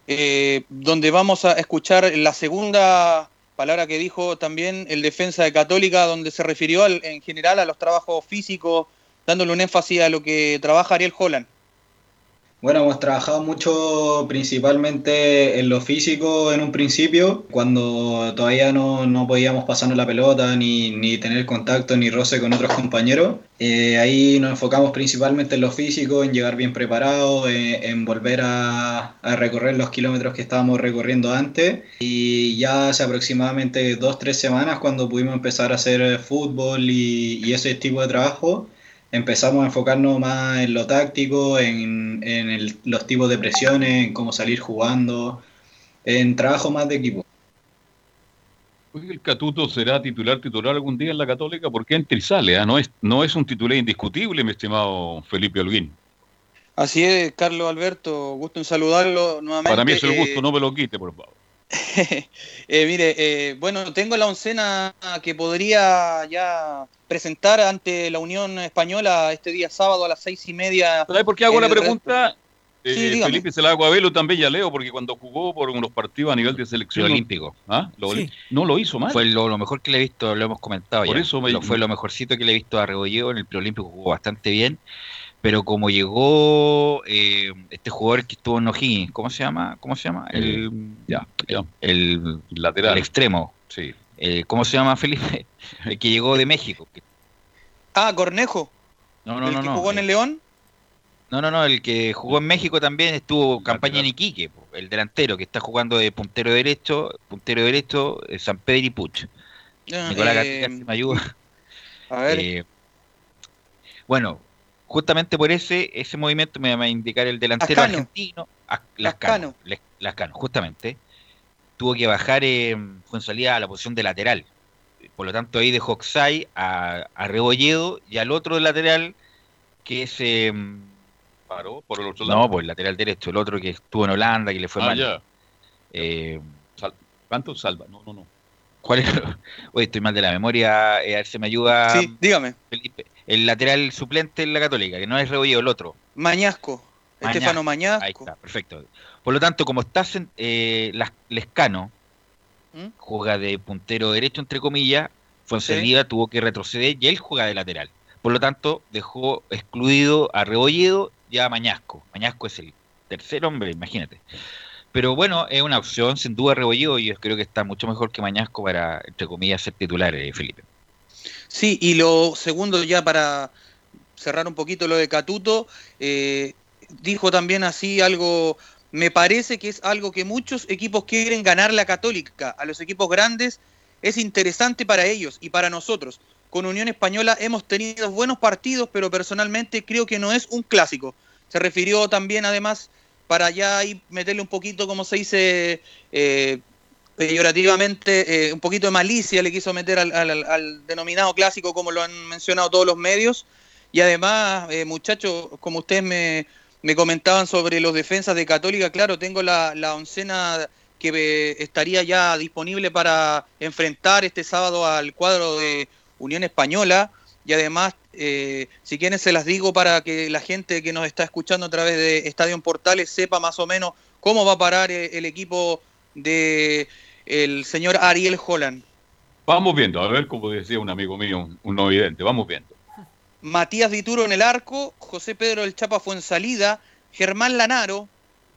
eh, donde vamos a escuchar la segunda palabra que dijo también el defensa de Católica, donde se refirió al- en general a los trabajos físicos, dándole un énfasis a lo que trabaja Ariel Holland. Bueno, hemos trabajado mucho principalmente en lo físico en un principio, cuando todavía no, no podíamos pasarnos la pelota ni, ni tener contacto ni roce con otros compañeros. Eh, ahí nos enfocamos principalmente en lo físico, en llegar bien preparados, en, en volver a, a recorrer los kilómetros que estábamos recorriendo antes. Y ya hace aproximadamente dos, tres semanas cuando pudimos empezar a hacer fútbol y, y ese tipo de trabajo, empezamos a enfocarnos más en lo táctico, en, en el- los tipos de presiones, en cómo salir jugando, en trabajo más de equipo. ¿El Catuto será titular titular algún día en la Católica? Porque entra y sale, ¿ah? no, es, no es un titular indiscutible, mi estimado Felipe Holguín. Así es, Carlos Alberto, gusto en saludarlo nuevamente. Para mí es el Eh, gusto, no me lo quite, por favor. Eh, mire, eh, bueno, tengo la oncena que podría ya presentar ante la Unión Española este día sábado a las seis y media. ¿Sabes por qué hago la el pregunta? Sí, Eh, dígame. Felipe se la hago a Velo también, ya leo, porque cuando jugó por unos partidos a nivel de selección. Olímpico. ¿Ah? Lo Sí. No lo hizo mal. Fue lo, lo mejor que le he visto, lo hemos comentado Por ya. eso me- Lo- fue lo mejorcito que le he visto a Rebolledo en el preolímpico, jugó bastante bien. Pero como llegó eh, este jugador que estuvo en O'Higgins, ¿cómo se llama? ¿Cómo se llama? El, ya, ya. el lateral. El extremo. Sí. Eh, ¿Cómo se llama, Felipe? El que llegó de México. Ah, Cornejo. No, no, el no, que no. jugó en el León. No, no, no, el que jugó en México también estuvo campaña en Iquique, el delantero que está jugando de puntero derecho, puntero derecho, eh, San Pedro y Puch. Ah, Nicolás eh, si me ayuda. A ver. Eh, bueno, justamente por ese ese movimiento me va a indicar el delantero Ascano. argentino, As- Lascano, Lascano, justamente, tuvo que bajar en Fuensalida a la posición de lateral. Por lo tanto, ahí dejó Oxai a, a Rebolledo y al otro lateral, que es... eh, Paró por el otro lado. no, pues el lateral derecho, el otro que estuvo en Holanda, que le fue Ah, mal. ya. Eh, Sal- ¿Cuánto salva? No, no, no. ¿Cuál era? Oye, estoy mal de la memoria, eh, a ver si me ayuda. Sí, dígame. Felipe. El lateral suplente en la Católica, que no es Rebolledo, el otro. Mañasco. Estefano Mañasco. Ahí está, perfecto. Por lo tanto, como estás en eh, Las- Lescano, ¿Mm? juega de puntero derecho, entre comillas, Fuensalida tuvo que retroceder y él juega de lateral. Por lo tanto, dejó excluido a Rebolledo y a Mañasco. Mañasco es el tercer hombre, imagínate. Pero bueno, es una opción, sin duda, Rebolledo, y yo creo que está mucho mejor que Mañasco para, entre comillas, ser titular, eh, Felipe. Sí, y lo segundo ya para cerrar un poquito lo de Catuto, eh, dijo también así algo, me parece que es algo que muchos equipos quieren ganar la católica, a los equipos grandes es interesante para ellos y para nosotros. Con Unión Española hemos tenido buenos partidos, pero personalmente creo que no es un clásico. Se refirió también además para ya ahí meterle un poquito, como se dice, eh, peyorativamente, eh, un poquito de malicia le quiso meter al denominado clásico, como lo han mencionado todos los medios. Y además, eh, muchachos, como ustedes me, me comentaban sobre los defensas de Católica, claro, tengo la, la oncena que eh, estaría ya disponible para enfrentar este sábado al cuadro de Unión Española. Y además, eh, si quieren, se las digo para que la gente que nos está escuchando a través de Estadio Portales sepa más o menos cómo va a parar eh, el equipo de el señor Ariel Holland. Vamos viendo, a ver, como decía un amigo mío, un, un no vamos viendo. Matías Dituro en el arco, José Pedro del Chapa Fuensalida, Germán Lanaro,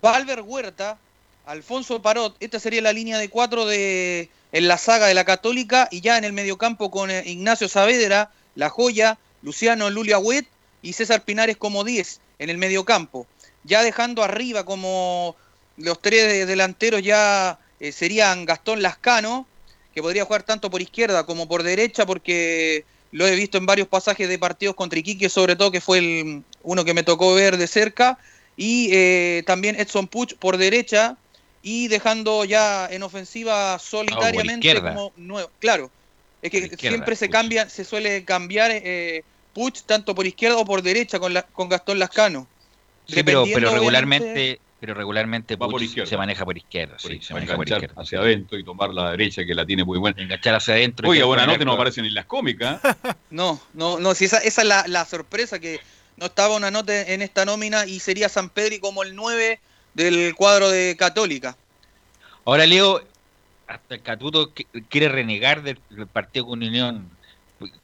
Valver Huerta, Alfonso Parot. Esta sería la línea de cuatro de, en la saga de la Católica. Y ya en el mediocampo con eh, Ignacio Saavedra, La Joya, Luciano Lulia Huet y César Pinares como 10 en el mediocampo. Ya dejando arriba como los tres de- delanteros ya eh, serían Gastón Lascano, que podría jugar tanto por izquierda como por derecha, porque lo he visto en varios pasajes de partidos contra Iquique, sobre todo, que fue el, uno que me tocó ver de cerca, y eh, también Edson Puch por derecha, y dejando ya en ofensiva solitariamente izquierda. como nuevo. Claro, es que siempre se Puch. cambia, se suele cambiar eh, Puch tanto por izquierda o por derecha con, la, con Gastón Lascano. Sí, pero, regularmente, pero regularmente Va por Puch izquierda. se maneja por izquierda, sí, se maneja por enganchar izquierda. hacia adentro y tomar la derecha que la tiene muy buena. Enganchar hacia adentro. Y buena nota, no aparecen ni las cómicas. ¿eh? No, no, no, si esa, esa es la, la sorpresa que no estaba una nota en esta nómina y sería San Pedri como el 9 del cuadro de Católica. Ahora, Leo, hasta el Catuto qu- quiere renegar del, del partido con Unión.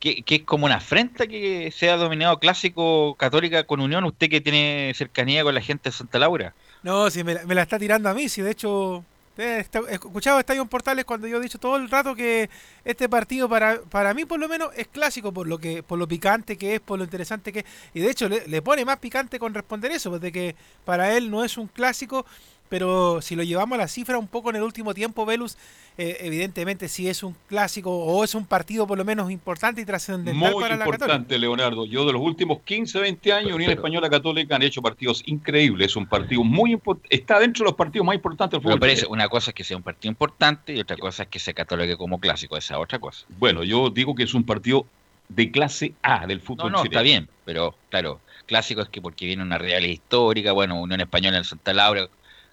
que, que es como una afrenta que sea dominado clásico católica con Unión, usted que tiene cercanía con la gente de Santa Laura. No, si me, la- está tirando a mí, si de hecho eh, está- he escuchado Estadio Portales cuando yo he dicho todo el rato que este partido para, para mí por lo menos es clásico por lo que por lo picante que es, por lo interesante que es. Y de hecho le, pone más picante con responder eso, de que para él no es un clásico, pero si lo llevamos a la cifra un poco en el último tiempo, Velus, eh, evidentemente sí es un clásico o es un partido por lo menos importante y trascendental Muy para la Católica. importante, Leonardo. Yo de los últimos 15, 20 años, Unión Pero- Española Católica han hecho partidos increíbles. Es un partido muy importante. Está dentro de los partidos más importantes del Pero fútbol. parece, chileno. una cosa es que sea un partido importante y otra cosa es que se catalogue como clásico, esa es otra cosa. Bueno, yo digo que es un partido de clase A del fútbol No, no, chileno. está bien, pero claro, clásico es que porque viene una realidad histórica, bueno, Unión Española en Santa Laura,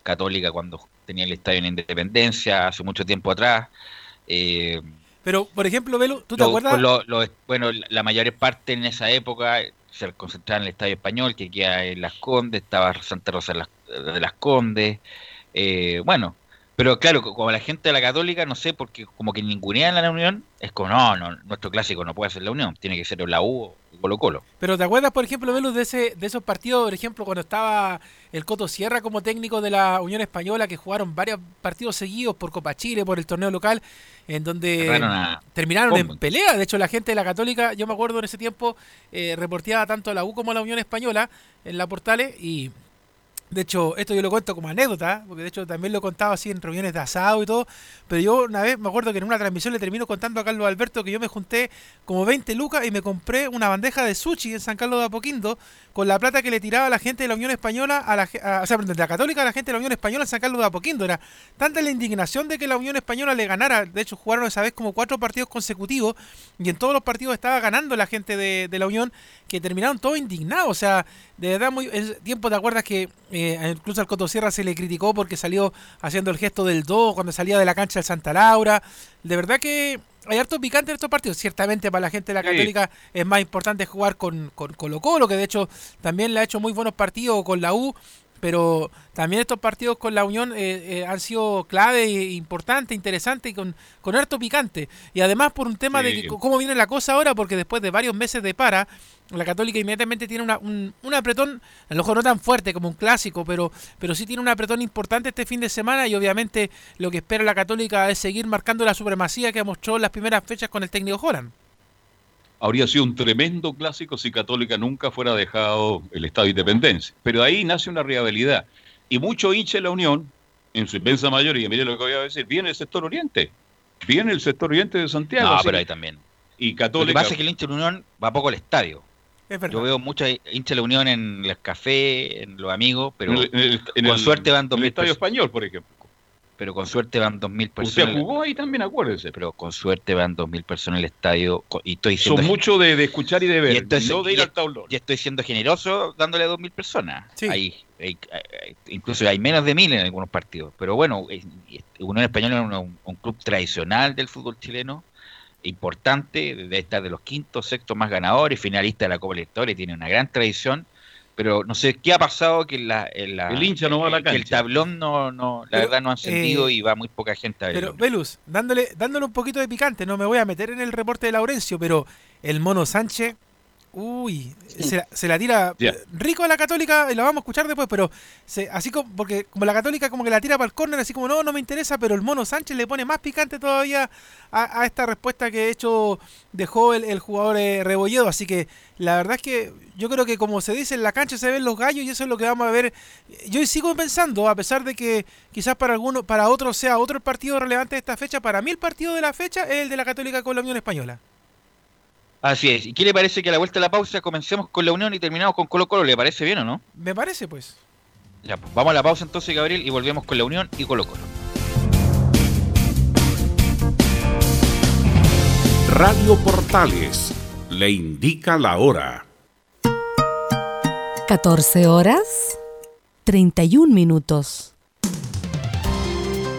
Católica cuando tenía el estadio en Independencia hace mucho tiempo atrás. eh, Pero, por ejemplo, Velus, ¿tú te lo- acuerdas? con lo- lo- bueno, la mayor parte en esa época se concentraba en el Estadio Español, que queda en Las Condes, estaba Santa Rosa de las, de las Condes, eh, bueno, pero claro, co- como la gente de la Católica, no sé, porque como que ningunean a la Unión, es como, no, no, nuestro clásico no puede ser la Unión, tiene que ser la U o Colo Colo. Pero ¿te acuerdas, por ejemplo, Velus, de, ese, de esos partidos, por ejemplo, cuando estaba el Coto Sierra como técnico de la Unión Española, que jugaron varios partidos seguidos por Copa Chile, por el torneo local, en donde a- terminaron en pelea. De hecho, la gente de la Católica, yo me acuerdo en ese tiempo, eh, reporteaba tanto a la U como a la Unión Española en la Portales y... De hecho, esto yo lo cuento como anécdota, porque de hecho también lo he contado así en reuniones de asado y todo, pero yo una vez me acuerdo que en una transmisión le termino contando a Carlos Alberto que yo me junté como 20 lucas y me compré una bandeja de sushi en San Carlos de Apoquindo con la plata que le tiraba la gente de la Unión Española a la, o sea, de la Católica a la gente de la Unión Española en San Carlos de Apoquindo. Era tanta la indignación de que la Unión Española le ganara, de hecho jugaron esa vez como cuatro partidos consecutivos y en todos los partidos estaba ganando la gente de, la Unión que terminaron todos indignados, o sea, de verdad muy en tiempo te acuerdas que eh, incluso al Coto Sierra se le criticó porque salió haciendo el gesto del do cuando salía de la cancha del Santa Laura. De verdad que hay harto picante en estos partidos. Ciertamente para la gente de la Sí. Católica es más importante jugar con, con Colo Colo, que de hecho también le ha hecho muy buenos partidos con la U. Pero también estos partidos con la Unión eh, eh, han sido clave e importante, interesante y con, con harto picante. Y además por un tema de que, cómo viene la cosa ahora, porque después de varios meses de para, la Católica inmediatamente tiene una, un, un apretón, a lo mejor no tan fuerte como un clásico, pero, pero sí tiene un apretón importante este fin de semana y obviamente lo que espera la Católica es seguir marcando la supremacía que mostró en las primeras fechas con el técnico Holland. Habría sido un tremendo clásico si Católica nunca fuera dejado el Estado de Independencia. Pero ahí nace una rivalidad. Y mucho hincha de la Unión, en su inmensa mayoría, mire lo que voy a decir, viene el sector oriente. Viene el sector oriente de Santiago. No, pero ahí también. Y Lo que Católica. pasa es que el hincha de la Unión va poco al estadio. Es verdad. Yo veo mucha hincha de la Unión en los cafés, en los amigos, pero en el- en el- en con el- suerte van en dos el mil Estadio. Español, por ejemplo. Pero con suerte van dos mil Usted personas. jugó ahí también, acuérdese. Pero con suerte van dos mil personas en el estadio. Y estoy siendo, Son mucho de, de escuchar y de ver, y estoy, no de ir y- al tablón. y estoy siendo generoso dándole a dos mil personas. Sí. Hay- hay- hay- incluso hay menos de mil en algunos partidos. Pero bueno, Unión Española es un, un club tradicional del fútbol chileno, importante, debe estar de los quintos, sextos más ganadores, finalista de la Copa Libertadores, tiene una gran tradición. Pero no sé qué ha pasado que la, en la- El hincha no va a la que el cancha. tablón no, no la Pero, verdad no ha encendido eh, y va muy poca gente a verlo. Pero, Velus, dándole, dándole un poquito de picante, no me voy a meter en el reporte de Laurencio, pero el mono Sánchez, uy, se, la- se la tira rico a la católica, y la vamos a escuchar después, pero se, así como, porque como la católica como que la tira para el córner, así como no, no me interesa, pero el mono Sánchez le pone más picante todavía a, a esta respuesta que de hecho dejó el, el jugador eh, Rebolledo, así que la verdad es que yo creo que como se dice en la cancha se ven los gallos y eso es lo que vamos a ver. Yo sigo pensando, a pesar de que quizás para algunos, para otros sea otro partido relevante de esta fecha, para mí el partido de la fecha es el de la Católica con la Unión Española. Así es. ¿Y qué le parece que a la vuelta de la pausa comencemos con la Unión y terminamos con Colo Colo? ¿Le parece bien o no? Me parece pues. Ya, pues vamos a la pausa entonces, Gabriel, y volvemos con la Unión y Colo Colo. Radio Portales le indica la hora. 14 horas 31 minutos.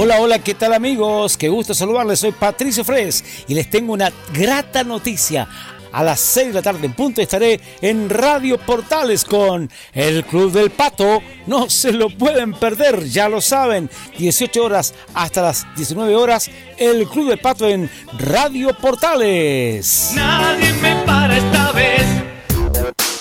Hola, hola, ¿qué tal amigos? Qué gusto saludarles. Soy Patricio Fres y les tengo una grata noticia. A las 6 de la tarde en punto estaré en Radio Portales con el Club del Pato. No se lo pueden perder, ya lo saben. 18 horas hasta las 19 horas, el Club del Pato en Radio Portales. Nadie me para esta vez.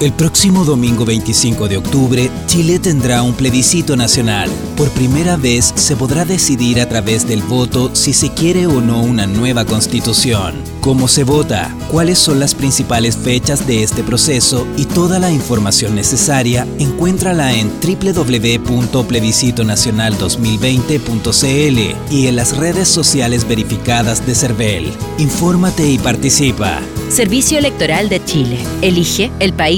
El próximo domingo 25 de octubre, Chile tendrá un plebiscito nacional. Por primera vez se podrá decidir a través del voto si se quiere o no una nueva constitución. ¿Cómo se vota? ¿Cuáles son las principales fechas de este proceso? Y toda la información necesaria encuéntrala en www.plebiscitonacional2020.cl y en las redes sociales verificadas de CERVEL. Infórmate y participa. Servicio Electoral de Chile. Elige el país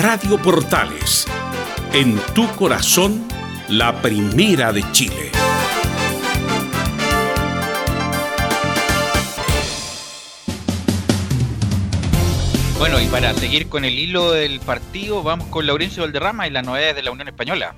Radio Portales, en tu corazón, la primera de Chile. Bueno, y para seguir con el hilo del partido, vamos con Laurencio Valderrama y las novedades de la Unión Española.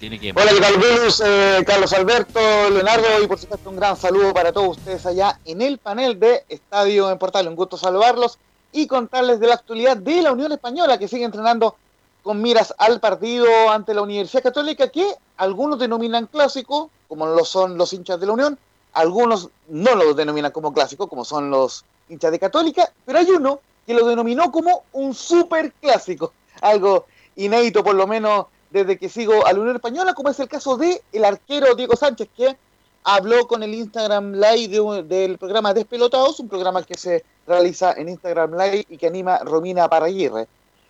Tiene que... Hola, ¿qué tal, Venus? Eh, Carlos Alberto, Leonardo y por supuesto un gran saludo para todos ustedes allá en el panel de Estadio en Portal. Un gusto saludarlos y contarles de la actualidad de la Unión Española que sigue entrenando con miras al partido ante la Universidad Católica que algunos denominan clásico, como lo son los hinchas de la Unión, algunos no lo denominan como clásico, como son los hinchas de Católica, pero hay uno que lo denominó como un super clásico, algo inédito por lo menos desde que sigo a la Unión Española, como es el caso de el arquero Diego Sánchez, que habló con el Instagram Live de- del programa Despelotados, un programa que se realiza en Instagram Live y que anima Romina Paraguirre.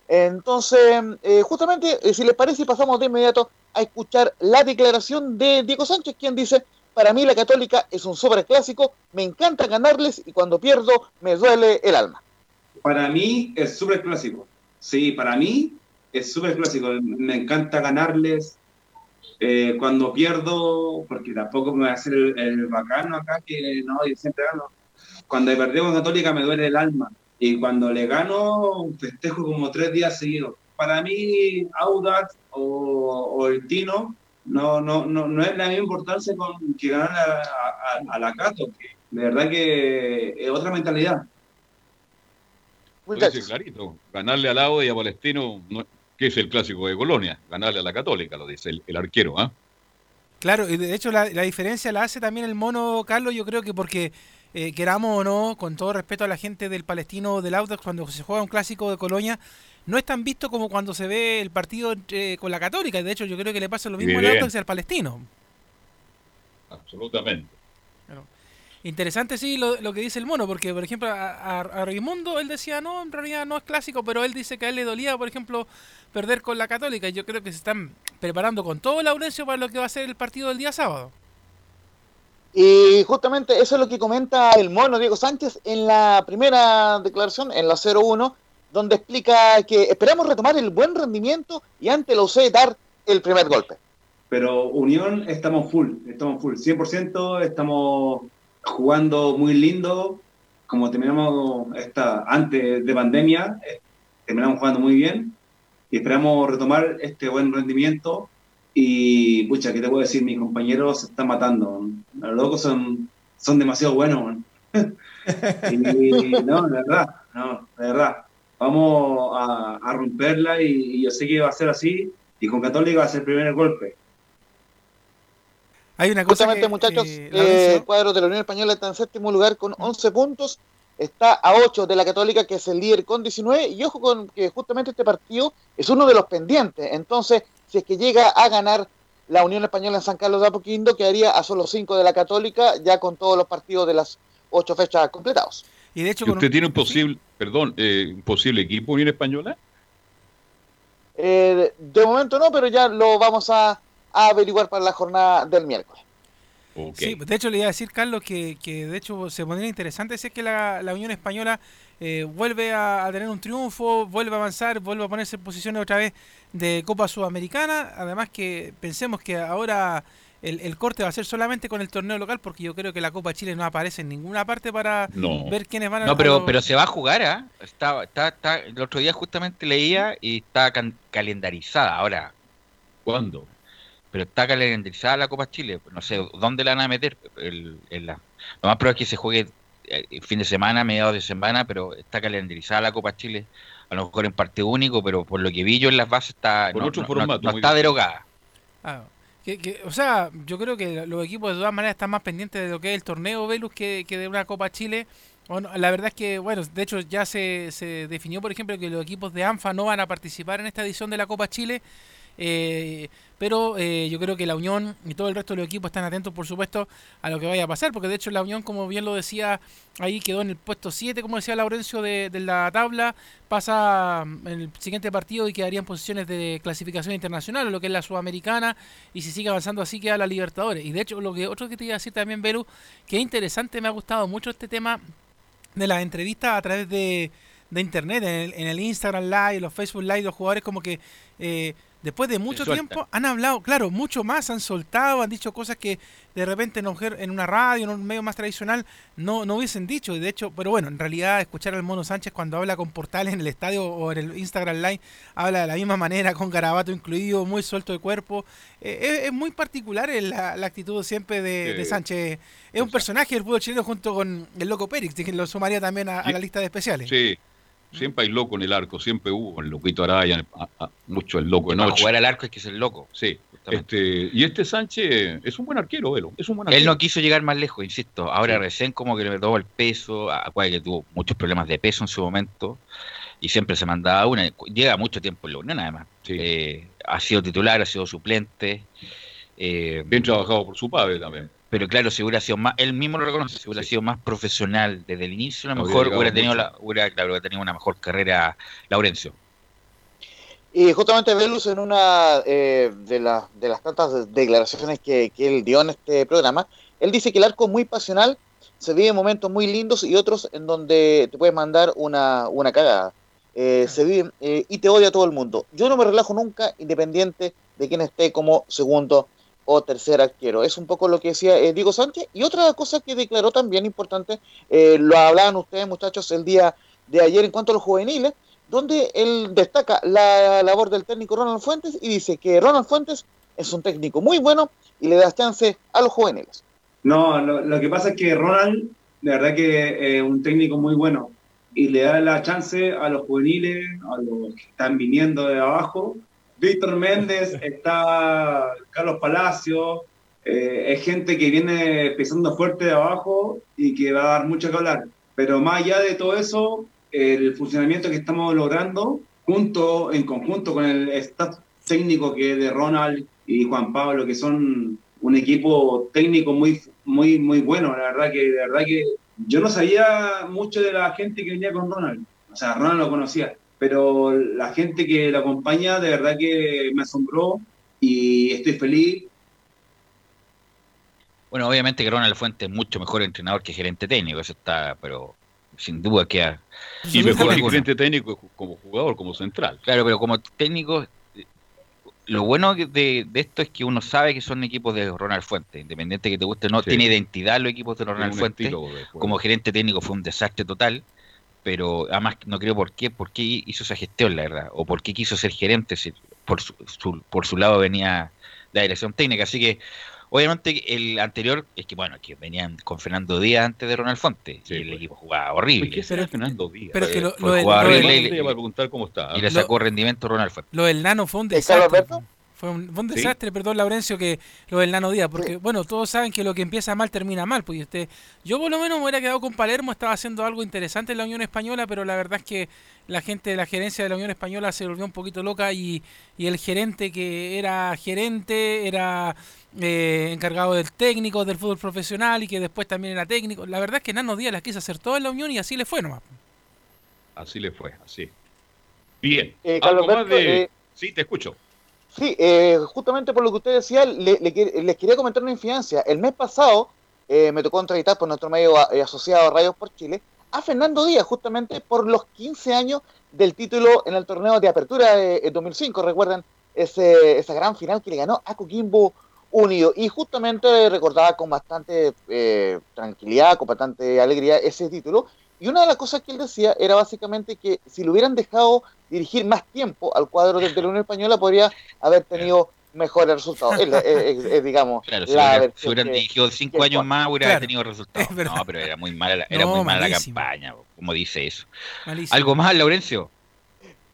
Entonces, eh, justamente, eh, si les parece, pasamos de inmediato a escuchar la declaración de Diego Sánchez, quien dice, para mí la Católica es un superclásico, me encanta ganarles y cuando pierdo me duele el alma. Para mí es súper clásico. Sí, para mí es súper clásico. Me encanta ganarles. Eh, cuando pierdo, porque tampoco me voy a hacer el, bacano acá, que no, yo siempre gano. Cuando perdí con Católica me duele el alma. Y cuando le gano, festejo como tres días seguidos. Para mí, Audax o, el Tino no, no, no, no es la misma importancia con, que ganar a, a- la Cato. que De verdad que es otra mentalidad. Lo clarito. Ganarle al lado y a Palestino no, que es el clásico de Colonia, ganarle a la Católica, lo dice el, el arquero, ¿ah? Claro, y de hecho la, la, diferencia la hace también el mono Carlos, yo creo que porque eh, queramos o no, con todo respeto a la gente del Palestino del Audax, cuando se juega un clásico de Colonia, no es tan visto como cuando se ve el partido con la Católica. De hecho, yo creo que le pasa lo mismo al Audax y al Palestino. Absolutamente. Interesante, sí, lo, lo, que dice el mono, porque, por ejemplo, a, a, Raimundo él decía, no, en realidad no es clásico, pero él dice que a él le dolía, por ejemplo, perder con la Católica. Y yo creo que se están preparando con todo el Laurencio para lo que va a ser el partido del día sábado. Y justamente eso es lo que comenta el mono Diego Sánchez en la primera declaración, en la 0-1, donde explica que esperamos retomar el buen rendimiento y ante la UC dar el primer golpe. Pero Unión estamos full, estamos full, 100%, estamos jugando muy lindo, como terminamos esta, antes de pandemia, eh, terminamos jugando muy bien y esperamos retomar este buen rendimiento y, pucha, ¿qué te puedo decir? Mis compañeros se están matando, los locos son, son demasiado buenos. no, de verdad, no, de verdad. Vamos a, a romperla y, y, yo sé que va a ser así y con Católica va a ser el primer golpe. Hay una cosa Justamente, que, muchachos, eh, eh, el cuadro de la Unión Española está en séptimo lugar con 11 puntos. Está a 8 de la Católica, que es el líder con 19. Y ojo con que justamente este partido es uno de los pendientes. Entonces, si es que llega a ganar la Unión Española en San Carlos de Apoquindo, quedaría a solo 5 de la Católica, ya con todos los partidos de las 8 fechas completados. Y de hecho, ¿Y usted tiene un posible, perdón, eh, un posible equipo Unión Española? Eh, de momento no, pero ya lo vamos a, a averiguar para la jornada del miércoles. Okay. Sí, de hecho le iba a decir, Carlos, que, que de hecho se pondría interesante si es que la, la Unión Española eh, vuelve a, a, tener un triunfo, vuelve a avanzar, vuelve a ponerse en posiciones otra vez de Copa Sudamericana. Además que pensemos que ahora el, el, corte va a ser solamente con el torneo local porque yo creo que la Copa Chile no aparece en ninguna parte para no. ver quiénes van a... No, pero, pero se va a jugar, ¿eh? Está, está, está, el otro día justamente leía y está calendarizada. Ahora, ¿cuándo? Pero está calendarizada la Copa Chile. No sé dónde la van a meter. El, el, la, lo más probable es que se juegue el fin de semana, mediados de semana, pero está calendarizada la Copa Chile. A lo mejor en partido único, pero por lo que vi yo en las bases está, Por no, otro no, formato, no muy está derogada. Ah, que, que, o sea, yo creo que los equipos de todas maneras están más pendientes de lo que es el torneo Velus que, que de una Copa Chile. Bueno, la verdad es que, bueno, de hecho ya se, se definió, por ejemplo, que los equipos de ANFA no van a participar en esta edición de la Copa Chile. Eh, pero eh, yo creo que la Unión y todo el resto de los equipos están atentos, por supuesto, a lo que vaya a pasar, porque de hecho la Unión, como bien lo decía, ahí quedó en el puesto 7, como decía Laurencio, de, la tabla, pasa mm, en el siguiente partido y quedaría en posiciones de clasificación internacional, lo que es la Sudamericana, y si sigue avanzando así queda la Libertadores. Y de hecho, lo que otro que te iba a decir también, Belu, que es interesante, me ha gustado mucho este tema de las entrevistas a través de, de internet, en el, en el Instagram Live, los Facebook Live, los jugadores como que... Eh, después de mucho tiempo han hablado, claro, mucho más, han soltado, han dicho cosas que de repente en, una radio, en un medio más tradicional, no, no hubiesen dicho. Y de hecho, pero bueno, en realidad escuchar al Mono Sánchez cuando habla con portales en el estadio o en el Instagram Live, habla de la misma manera, con garabato incluido, muy suelto de cuerpo. Eh, es, es, muy particular la, la, actitud siempre de, de Sánchez. Es un personaje del fútbol chileno junto con el Loco Pérez, que lo sumaría también a, a la lista de especiales. Sí. Siempre hay loco en el arco, siempre hubo el loquito Araya, a, a, mucho el loco de Para jugar al arco es que es el loco. Sí. Este, y este Sánchez es un buen arquero, Velo. Es un buen arquero. Él no quiso llegar más lejos, insisto. Ahora sí. recién como que le metió el peso, acuérdate que tuvo muchos problemas de peso en su momento y siempre se mandaba una. Llega mucho tiempo en la Unión, además. Sí. Eh, ha sido titular, ha sido suplente. Eh, Bien trabajado por su padre también. Pero claro, si hubiera sido más, él mismo lo reconoce, si hubiera sí. sido más profesional desde el inicio, a lo mejor hubiera, tenido, la, hubiera, claro, hubiera tenido una mejor carrera Laurencio. Y justamente Velus en una eh, de, la, de, las tantas declaraciones que, que, él dio en este programa, él dice que el arco es muy pasional, se vive momentos muy lindos y otros en donde te puedes mandar una, una cagada. Eh, se vive eh, y te odia todo el mundo. Yo no me relajo nunca, independiente de quién esté como segundo o tercer arquero. Es un poco lo que decía eh, Diego Sánchez. Y otra cosa que declaró también importante, eh, lo hablaban ustedes muchachos el día de ayer en cuanto a los juveniles, donde él destaca la labor del técnico Ronald Fuentes y dice que Ronald Fuentes es un técnico muy bueno y le da chance a los juveniles. No, lo, lo que pasa es que Ronald, de verdad que es eh, un técnico muy bueno. y le da la chance a los juveniles, a los que están viniendo de abajo. Víctor Méndez, está Carlos Palacio, eh, es gente que viene pisando fuerte de abajo y que va a dar mucho que hablar. Pero más allá de todo eso, el funcionamiento que estamos logrando, junto, en conjunto con el staff técnico que es de Ronald y Juan Pablo, que son un equipo técnico muy, muy, muy bueno. La verdad que, la verdad que yo no sabía mucho de la gente que venía con Ronald. O sea, Ronald lo conocía, pero la gente que lo acompaña, de verdad que me asombró y estoy feliz. Bueno, obviamente que Ronald Fuente es mucho mejor entrenador que gerente técnico, eso está, pero sin duda que... Y mejor que gerente técnico como jugador, como central. Claro, pero como técnico, lo bueno de, de, esto es que uno sabe que son equipos de Ronald Fuente, independiente que te guste, no Sí. tiene identidad los equipos de Ronald un Fuente. estilo de juego. Como gerente técnico fue un desastre total, pero además no creo por qué, por qué hizo esa gestión, la verdad, o por qué quiso ser gerente, si por su, su- por su lado venía la dirección técnica, así que obviamente el anterior es que bueno, que venían con Fernando Díaz antes de Ronald Fuente, y el equipo jugaba horrible. ¿Qué será Fernando Díaz? pero que lo- lo del- jugaba lo preguntar cómo está. y le sacó rendimiento Ronald Fuente. Lo del nano fue un ¿Eh, Carlos desastre. Fue un, fue un Sí. desastre, perdón, Laurencio, que lo del nano día, porque bueno, todos saben que lo que empieza mal termina mal, pues y usted, yo por lo menos me hubiera quedado con Palermo, estaba haciendo algo interesante en la Unión Española, pero la verdad es que la gente de la gerencia de la Unión Española se volvió un poquito loca y, y el gerente que era gerente era eh, encargado del técnico, del fútbol profesional y que después también era técnico. La verdad es que Nano Díaz las quiso hacer todo en la Unión y así le fue nomás. Así le fue, así. Bien. Eh, Algo Carlos más Alberto, de... eh, Sí, te escucho. Sí, eh, justamente por lo que usted decía, le- les quería comentar una infidencia. El mes pasado eh, me tocó entrevistar por nuestro medio eh, asociado a Radios por Chile a Fernando Díaz, justamente por los 15 años del título en el torneo de apertura de, de 2005. Recuerdan ese, esa gran final que le ganó a Coquimbo Unido. Y justamente recordaba con bastante eh, tranquilidad, con bastante alegría ese título. Y una de las cosas que él decía era básicamente que si lo hubieran dejado dirigir más tiempo al cuadro de, de la Unión Española, podría haber tenido mejores resultados. Es, es- es- es, digamos, Claro, si, la hubiera- versión si hubieran que- dirigido cinco años más, hubiera Claro, tenido resultados. No, pero era muy mala, la- era No, muy mala la campaña, como dice eso. Malísimo. ¿Algo más, Laurencio?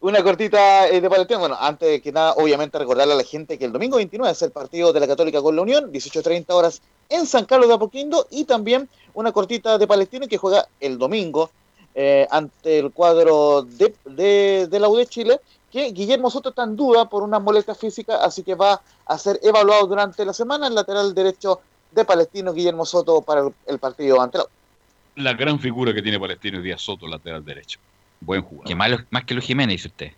Una cortita eh, de Palestino. Bueno, antes que nada, obviamente recordarle a la gente que el domingo 29 es el partido de la Católica con la Unión, 18.30 horas en San Carlos de Apoquindo, y también una cortita de Palestino que juega el domingo eh, ante el cuadro de, de, de la U Chile, que Guillermo Soto está en duda por una molestia física, así que va a ser evaluado durante la semana el lateral derecho de Palestino, Guillermo Soto, para el, el partido ante la U. La gran figura que tiene Palestino es Díaz Soto, lateral derecho. Buen jugador. Que malo, más que Luis Jiménez, dice usted.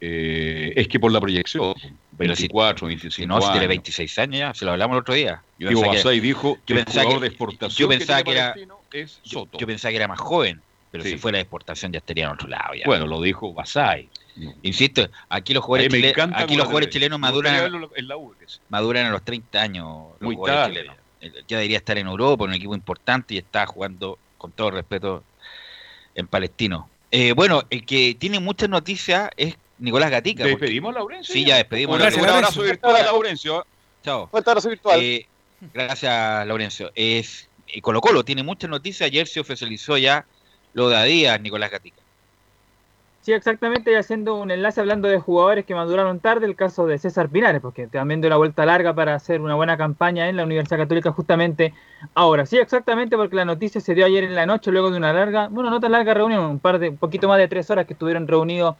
Eh, es que por la proyección, Pero si- 24, 25 Si no, si tiene años. 26 años ya, se lo hablamos el otro día. Yo Diego que- Basay dijo que yo el jugador que- de exportación yo que pensaba tiene que era, Palestino es Soto. yo pensaba que era más joven, pero Sí. si fuera de exportación ya estaría en otro lado. Ya. Bueno, lo dijo Basay. Insisto, aquí los jugadores, mí me chile- encanta aquí los lo jugadores chilenos maduran, en la U, que maduran a los 30 años. los Muy jugadores tarde. chilenos. Eh, Ya debería estar en Europa, en un equipo importante, y está jugando, con todo respeto, en Palestino. Eh, bueno, el que tiene muchas noticias es Nicolás Gatica. porque- ¿Despedimos a Laurencio Sí, ya? despedimos a Un abrazo virtual a Laurencio. Chao. Fuerte abrazo virtual. Eh, gracias, Laurencio. Es, eh, Colo Colo tiene muchas noticias. Ayer se oficializó ya lo de Adidas, Nicolás Gatica. Sí, exactamente, y haciendo un enlace hablando de jugadores que maduraron tarde, el caso de César Pinares, porque también dio la vuelta larga para hacer una buena campaña en la Universidad Católica justamente ahora. Sí, exactamente, porque la noticia se dio ayer en la noche, luego de una larga, bueno, no tan larga reunión, un par de, un poquito más de tres horas que estuvieron reunidos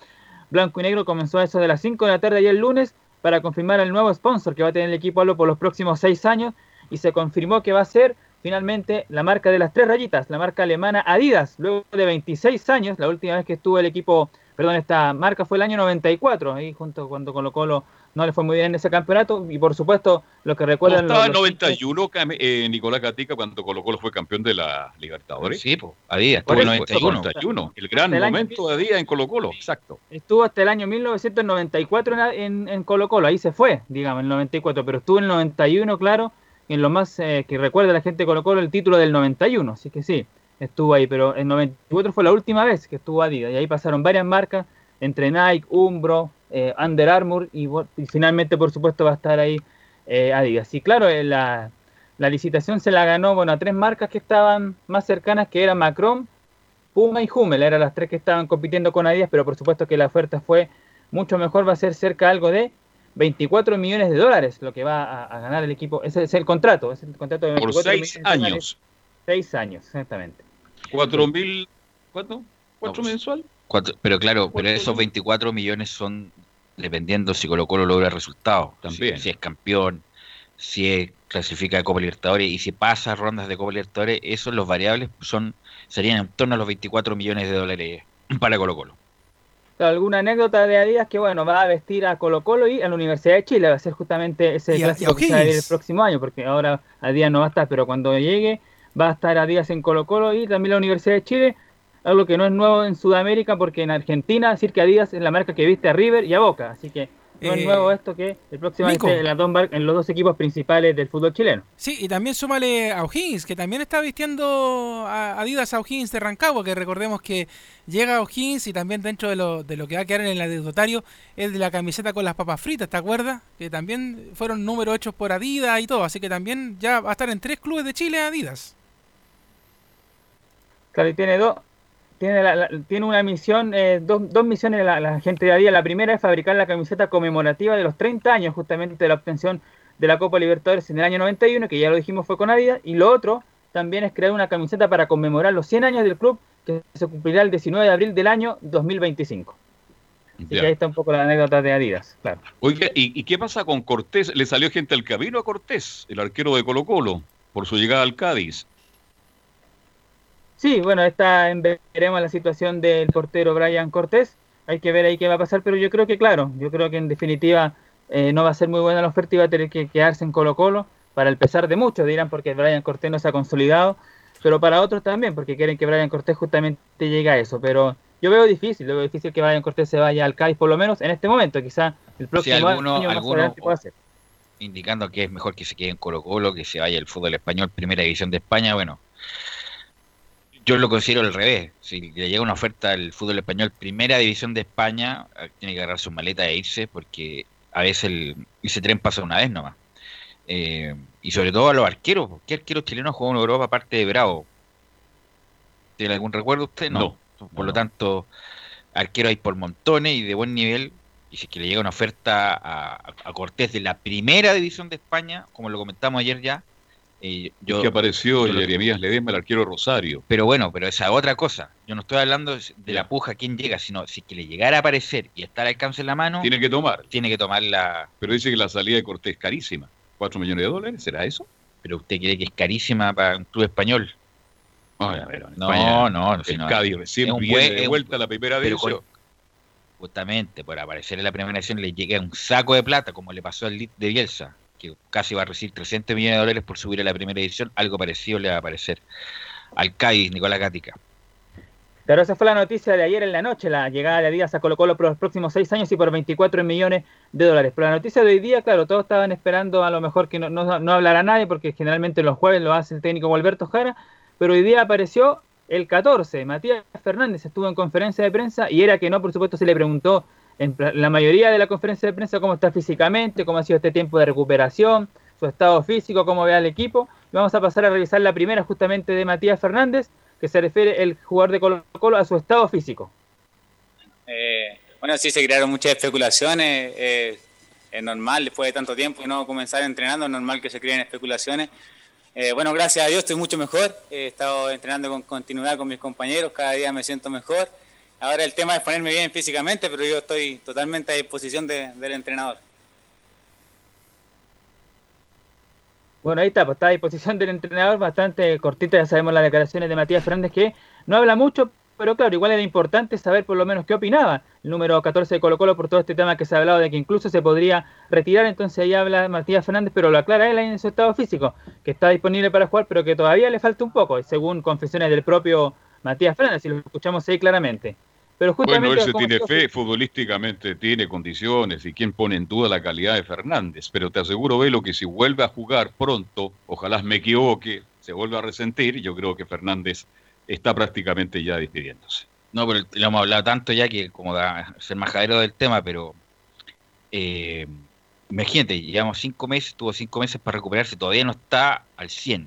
Blanco y Negro, comenzó a eso de las 5 de la tarde ayer lunes para confirmar el nuevo sponsor que va a tener el equipo Albo por los próximos seis años, y se confirmó que va a ser finalmente la marca de las tres rayitas, la marca alemana Adidas, luego de 26 años, la última vez que estuvo el equipo, perdón, esta marca fue el año 94, ahí junto cuando Colo Colo no le fue muy bien en ese campeonato, y por supuesto, lo que ¿No recuerdan estaba en los- los 91 Cam- eh, Nicolás Gatica cuando Colo Colo fue campeón de la Libertadores? Sí, pues, Adidas, estuvo en Correcto, 91. 91. El gran Hasta el año- momento de Adidas en Colo Colo, exacto. Estuvo hasta el año 1994 en, en, en Colo Colo, ahí se fue, digamos, en el 94, pero estuvo en el 91, claro, en lo más eh, que recuerda la gente de Colo Colo el título del 91, así que sí, estuvo ahí, pero el 94 fue la última vez que estuvo Adidas, y ahí pasaron varias marcas, entre Nike, Umbro, eh, Under Armour, y finalmente, por supuesto, va a estar ahí eh, Adidas. Y claro, eh, la, la licitación se la ganó, bueno, a tres marcas que estaban más cercanas, que eran Macron, Puma y Hummel, eran las tres que estaban compitiendo con Adidas, pero por supuesto que la oferta fue mucho mejor, va a ser cerca algo de 24 millones de dólares lo que va a, a ganar el equipo. Ese es el contrato, es el contrato de Por 24 seis millones de dólares. años. Seis años, exactamente. ¿Cuatro mil? ¿Cuánto? ¿Cuatro mensual? Cuatro- pero claro, pero ¿Cuánto esos no? 24 millones son dependiendo si Colo Colo logra resultados. También. Si, si es campeón, si es, clasifica de Copa Libertadores y si pasa rondas de Copa Libertadores, esos los variables son serían en torno a los 24 millones de dólares para Colo Colo. Alguna anécdota de Adidas que bueno, va a vestir a Colo Colo y a la Universidad de Chile, va a ser justamente ese clásico que el próximo año, porque ahora Adidas no va a estar, pero cuando llegue va a estar Adidas en Colo Colo y también la Universidad de Chile, algo que no es nuevo en Sudamérica, porque en Argentina decir que Adidas es la marca que viste a River y a Boca, así que no Eh, es nuevo esto que el próximo año Nico. esté en, las dos en los dos equipos principales del fútbol chileno. Sí, y también súmale a O'Higgins, que también está vistiendo a Adidas a O'Higgins de Rancagua, que recordemos que llega a O'Higgins y también dentro de lo, de lo que va a quedar en el anecdotario es de la camiseta con las papas fritas, ¿te acuerdas? Que también fueron números hechos por Adidas y todo, así que también ya va a estar en tres clubes de Chile Adidas. Claro, y tiene dos. Tiene, la- la- tiene una misión, eh, dos, dos misiones la, la gente de Adidas. La primera es fabricar la camiseta conmemorativa de los 30 años justamente de la obtención de la Copa Libertadores en el año 91, que ya lo dijimos fue con Adidas. Y lo otro también es crear una camiseta para conmemorar los 100 años del club, que se cumplirá el 19 de abril del año 2025. Así que ahí está un poco la anécdota de Adidas, claro. Oiga, ¿y, y qué pasa con Cortés? ¿Le salió gente al camino a Cortés, el arquero de Colo Colo, por su llegada al Cádiz? Sí, bueno, está en veremos la situación del portero Brian Cortés. Hay que ver ahí qué va a pasar, pero yo creo que, claro, yo creo que en definitiva eh, no va a ser muy buena la oferta y va a tener que quedarse en Colo Colo, para el pesar de muchos, dirán, porque Brian Cortés no se ha consolidado, pero para otros también, porque quieren que Brian Cortés justamente llegue a eso. Pero yo veo difícil, yo veo difícil que Brian Cortés se vaya al Cádiz, por lo menos en este momento, quizá el próximo alguno- año más alguno- adelante pueda ser. Indicando que es mejor que se quede en Colo Colo, que se vaya el fútbol español, primera división de España, bueno. Yo lo considero al revés. Si le llega una oferta al fútbol español, primera división de España, eh, tiene que agarrar su maleta e irse, porque a veces el, ese tren pasa una vez nomás. Eh, y sobre todo a los arqueros. ¿Qué arqueros chilenos juegan en Europa aparte de Bravo? ¿Tiene algún recuerdo usted? No. Por lo tanto, arqueros hay por montones y de buen nivel. Y si es que le llega una oferta a, a Cortés de la primera división de España, como lo comentamos ayer ya, eh, yo, que apareció Jeremías Ledesma, el arquero Rosario. pero bueno, pero esa otra cosa. Yo no estoy hablando de la puja quién llega, sino si es que le llegara a aparecer y estar al alcance en la mano, Tiene que tomar. tiene que tomar la. Pero dice que la salida de Cortés es carísima. ¿Cuatro millones de dólares? ¿Será eso? Pero usted cree que es carísima para un club español. Ay, a ver, en No, España, no, si no. Cádiz recién un viene de vuelta a la primera división. justamente por aparecer en la primera división le llega un saco de plata, como le pasó al Leeds de Bielsa, que casi va a recibir 300 millones de dólares por subir a la primera división. Algo parecido le va a aparecer al Cádiz, Nicolás Gatica. Claro, esa fue la noticia de ayer en la noche, la llegada de Adidas a Colo Colo por los próximos seis años y por 24 millones de dólares. Pero la noticia de hoy día, claro, todos estaban esperando a lo mejor que no, no, no hablara nadie, porque generalmente los jueves lo hace el técnico Alberto Jara, pero hoy día apareció el 14, Matías Fernández estuvo en conferencia de prensa y era que no, por supuesto, se le preguntó en la mayoría de la conferencia de prensa cómo está físicamente, cómo ha sido este tiempo de recuperación, su estado físico, cómo ve al equipo. Vamos a pasar a revisar la primera justamente de Matías Fernández, que se refiere el jugador de Colo Colo a su estado físico. Eh, bueno, sí se crearon muchas especulaciones. eh, es normal, después de tanto tiempo y no comenzar entrenando, es normal que se creen especulaciones. Eh, bueno, gracias a Dios estoy mucho mejor. He estado entrenando con continuidad con mis compañeros, cada día me siento mejor. Ahora el tema es ponerme bien físicamente, pero yo estoy totalmente a disposición de- del entrenador. Bueno, ahí está, pues está a disposición del entrenador, bastante cortita, ya sabemos las declaraciones de Matías Fernández que no habla mucho, pero claro, igual era importante saber por lo menos qué opinaba el número 14 de Colo Colo por todo este tema que se ha hablado de que incluso se podría retirar, entonces ahí habla Matías Fernández, pero lo aclara él en su estado físico, que está disponible para jugar, pero que todavía le falta un poco, según confesiones del propio Matías Fernández, si lo escuchamos ahí claramente. Pero justamente Bueno, él se tiene fe, futbolísticamente tiene condiciones y quién pone en duda la calidad de Fernández. Pero te aseguro, Velo, que si vuelve a jugar pronto, ojalá me equivoque, se vuelve a resentir, yo creo que Fernández está prácticamente ya despidiéndose. No, pero lo hemos hablado tanto ya que como da ser majadero del tema, pero eh, imagínate, llevamos cinco meses, tuvo cinco meses para recuperarse, todavía no está al 100.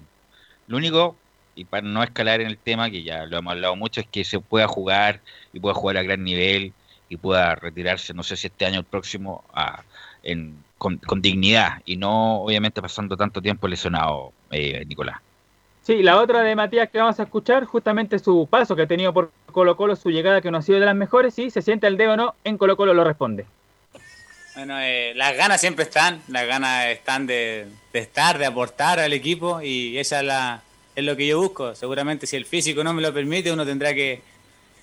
Lo único, y para no escalar en el tema, que ya lo hemos hablado mucho, es que se pueda jugar y pueda jugar a gran nivel y pueda retirarse, no sé si este año o el próximo, a, en, con, con, dignidad y no obviamente pasando tanto tiempo lesionado, eh, Nicolás. Sí, la otra de Matías que vamos a escuchar, justamente su paso que ha tenido por Colo Colo, su llegada que no ha sido de las mejores, y se siente el dedo o no, en Colo Colo lo responde. Bueno, eh, las ganas siempre están, las ganas están de, de, estar, de aportar al equipo y esa es, la, es lo que yo busco. Seguramente si el físico no me lo permite, uno tendrá que,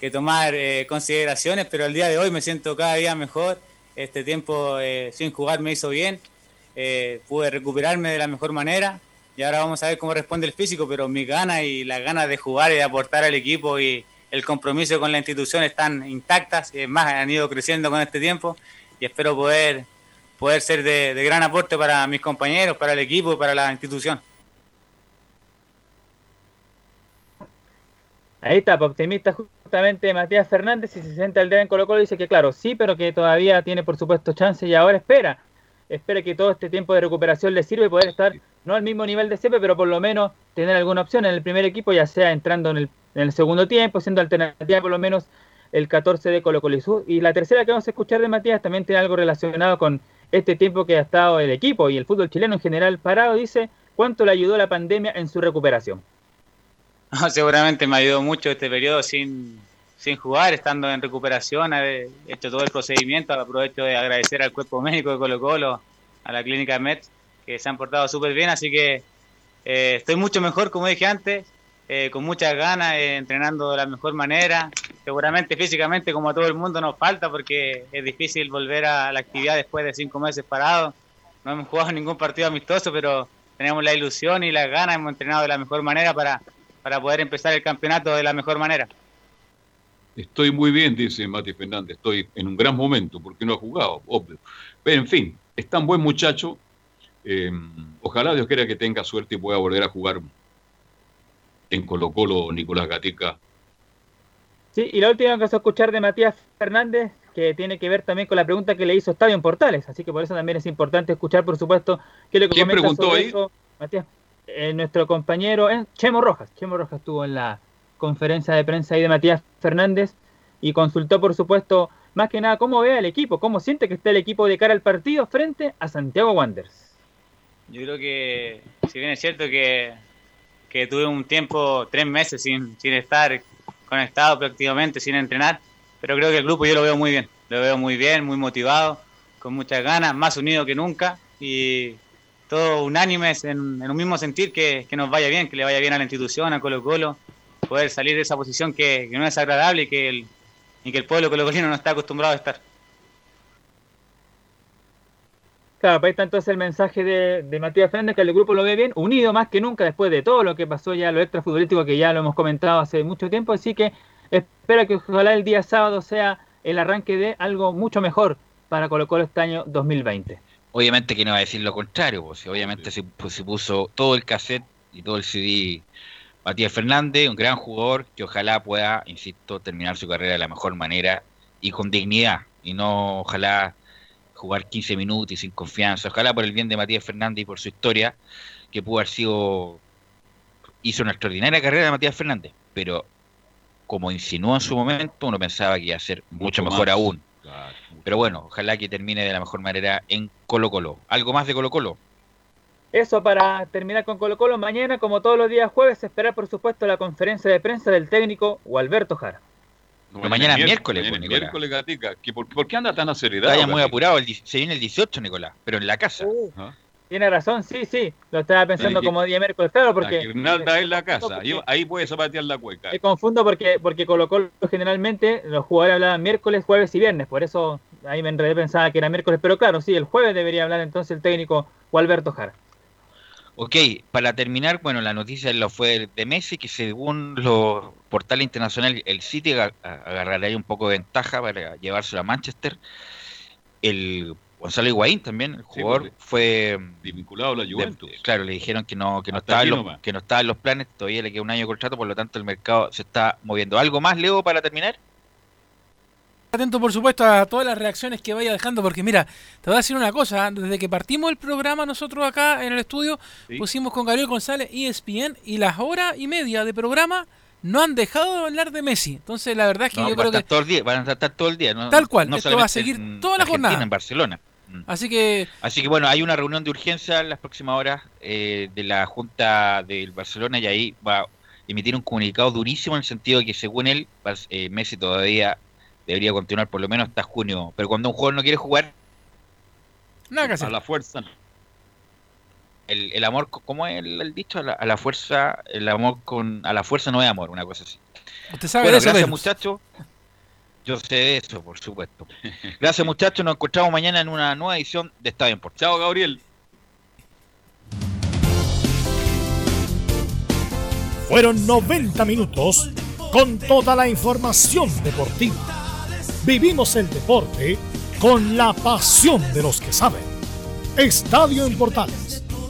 que tomar eh, consideraciones, pero al día de hoy me siento cada día mejor. Este tiempo eh, sin jugar me hizo bien, eh, pude recuperarme de la mejor manera y ahora vamos a ver cómo responde el físico, pero mis ganas y las ganas de jugar y de aportar al equipo y el compromiso con la institución están intactas, y más, han ido creciendo con este tiempo y espero poder, poder ser de, de gran aporte para mis compañeros, para el equipo y para la institución. Ahí está, optimista justamente Matías Fernández y se sienta el dedo en Colo Colo dice que claro, sí, pero que todavía tiene por supuesto chance y ahora espera, espera que todo este tiempo de recuperación le sirva y poder estar no al mismo nivel de CP, pero por lo menos tener alguna opción en el primer equipo, ya sea entrando en el, en el segundo tiempo, siendo alternativa por lo menos el 14 de Colo Colo. Y la tercera que vamos a escuchar de Matías también tiene algo relacionado con este tiempo que ha estado el equipo y el fútbol chileno en general parado, dice cuánto le ayudó la pandemia en su recuperación. Seguramente me ayudó mucho este periodo sin, sin jugar, estando en recuperación, haber hecho todo el procedimiento. Aprovecho de agradecer al cuerpo médico de Colo Colo, a la clínica MET, que se han portado súper bien, así que eh, estoy mucho mejor, como dije antes, eh, con muchas ganas, eh, entrenando de la mejor manera. Seguramente físicamente, como a todo el mundo, nos falta porque es difícil volver a la actividad después de cinco meses parados. No hemos jugado ningún partido amistoso, pero tenemos la ilusión y las ganas, hemos entrenado de la mejor manera para para poder empezar el campeonato de la mejor manera. Estoy muy bien, dice Mati Fernández, estoy en un gran momento porque no ha jugado, obvio. Pero en fin, es tan buen muchacho, eh, ojalá Dios quiera que tenga suerte y pueda volver a jugar en Colo Colo Nicolás Gatica. Sí, y la última que a escuchar de Matías Fernández, que tiene que ver también con la pregunta que le hizo Estadio en Portales, así que por eso también es importante escuchar, por supuesto, qué que ¿Quién preguntó ahí? Eso, Matías eh, nuestro compañero eh, Chemo Rojas. Chemo Rojas estuvo en la conferencia de prensa ahí de Matías Fernández y consultó, por supuesto, más que nada cómo ve al equipo, cómo siente que está el equipo de cara al partido frente a Santiago Wanderers. Yo creo que, si bien es cierto que, que tuve un tiempo, tres meses sin, sin estar conectado prácticamente, sin entrenar, pero creo que el grupo yo lo veo muy bien, lo veo muy bien, muy motivado, con muchas ganas, más unido que nunca y todos unánimes en, un mismo sentir que, que, nos vaya bien, que le vaya bien a la institución, a Colo Colo, poder salir de esa posición que, no es agradable y que el, y que el pueblo colocolino no está acostumbrado a estar. Claro, ahí está entonces el mensaje de, de Matías Fernández, que el grupo lo ve bien, unido más que nunca después de todo lo que pasó ya, lo extrafutbolístico que ya lo hemos comentado hace mucho tiempo, así que espero que ojalá el día sábado sea el arranque de algo mucho mejor para Colo Colo este año 2020 obviamente que no va a decir lo contrario, pues obviamente se, pues, se, puso todo el cassette y todo el CD Matías Fernández, un gran jugador que ojalá pueda, insisto, terminar su carrera de la mejor manera y con dignidad, y no ojalá jugar 15 minutos y sin confianza, ojalá por el bien de Matías Fernández y por su historia, que pudo haber sido, hizo una extraordinaria carrera de Matías Fernández, pero como insinuó en su momento, uno pensaba que iba a ser mucho, mucho mejor aún. Pero bueno, ojalá que termine de la mejor manera en Colo Colo. ¿Algo más de Colo Colo? Eso para terminar con Colo Colo. Mañana, como todos los días jueves, esperar por supuesto la conferencia de prensa del técnico Gualberto Jara. No, mañana, mañana, es miércoles. Mañana pues, miércoles, Gatica. ¿Por, ¿Por, qué anda tan acelerado? Está ya muy apurado. El, se viene el 18, Nicolás, pero en la casa. Uh, ¿Ah? Tiene razón, sí, sí. Lo estaba pensando que, como día miércoles, claro, porque. La Guirnalda es la casa. Ahí, ahí puede zapatear la cueca. Me confundo porque, porque Colo Colo generalmente los jugadores hablaban miércoles, jueves y viernes. Por eso ahí me enredé, pensaba que era miércoles. Pero claro, sí, el jueves debería hablar entonces el técnico Gualberto Jara. Ok, para terminar, bueno, la noticia lo fue de Messi, que según los portales internacionales, el City agarraría un poco de ventaja para llevárselo a Manchester. El Gonzalo Higuaín también, el jugador sí, fue vinculado a la Juventus. De, claro, le dijeron que no que no estaba en los, que no estaba en los planes, todavía le queda un año de contrato, por lo tanto el mercado se está moviendo. ¿Algo más, Leo, para terminar? Atento, por supuesto, a todas las reacciones que vaya dejando, porque mira, te voy a decir una cosa, ¿eh? desde que partimos el programa nosotros acá en el estudio, Sí. pusimos con Gabriel González E ESPN y las horas y media de programa no han dejado de hablar de Messi. Entonces, la verdad es que No, yo creo que... todo el día, van a estar todo el día. No, Tal cual, no esto va a seguir toda la Argentina, jornada. en Barcelona. Así que Así que bueno, hay una reunión de urgencia en las próximas horas eh, de la Junta del Barcelona y ahí va a emitir un comunicado durísimo en el sentido de que según él, eh, Messi todavía debería continuar por lo menos hasta junio. Pero cuando un jugador no quiere jugar, nada que hacer. a la fuerza. El, el amor, ¿cómo es el, el dicho? A la, a la fuerza, el amor con, a la fuerza no es amor, una cosa así. Usted sabe Bueno, eso, gracias muchachos. Yo sé eso, por supuesto. Gracias muchachos, nos encontramos mañana en una nueva edición de Estadio en. Chao, Gabriel. Fueron 90 minutos con toda la información deportiva. Vivimos el deporte con la pasión de los que saben. Estadio en Portales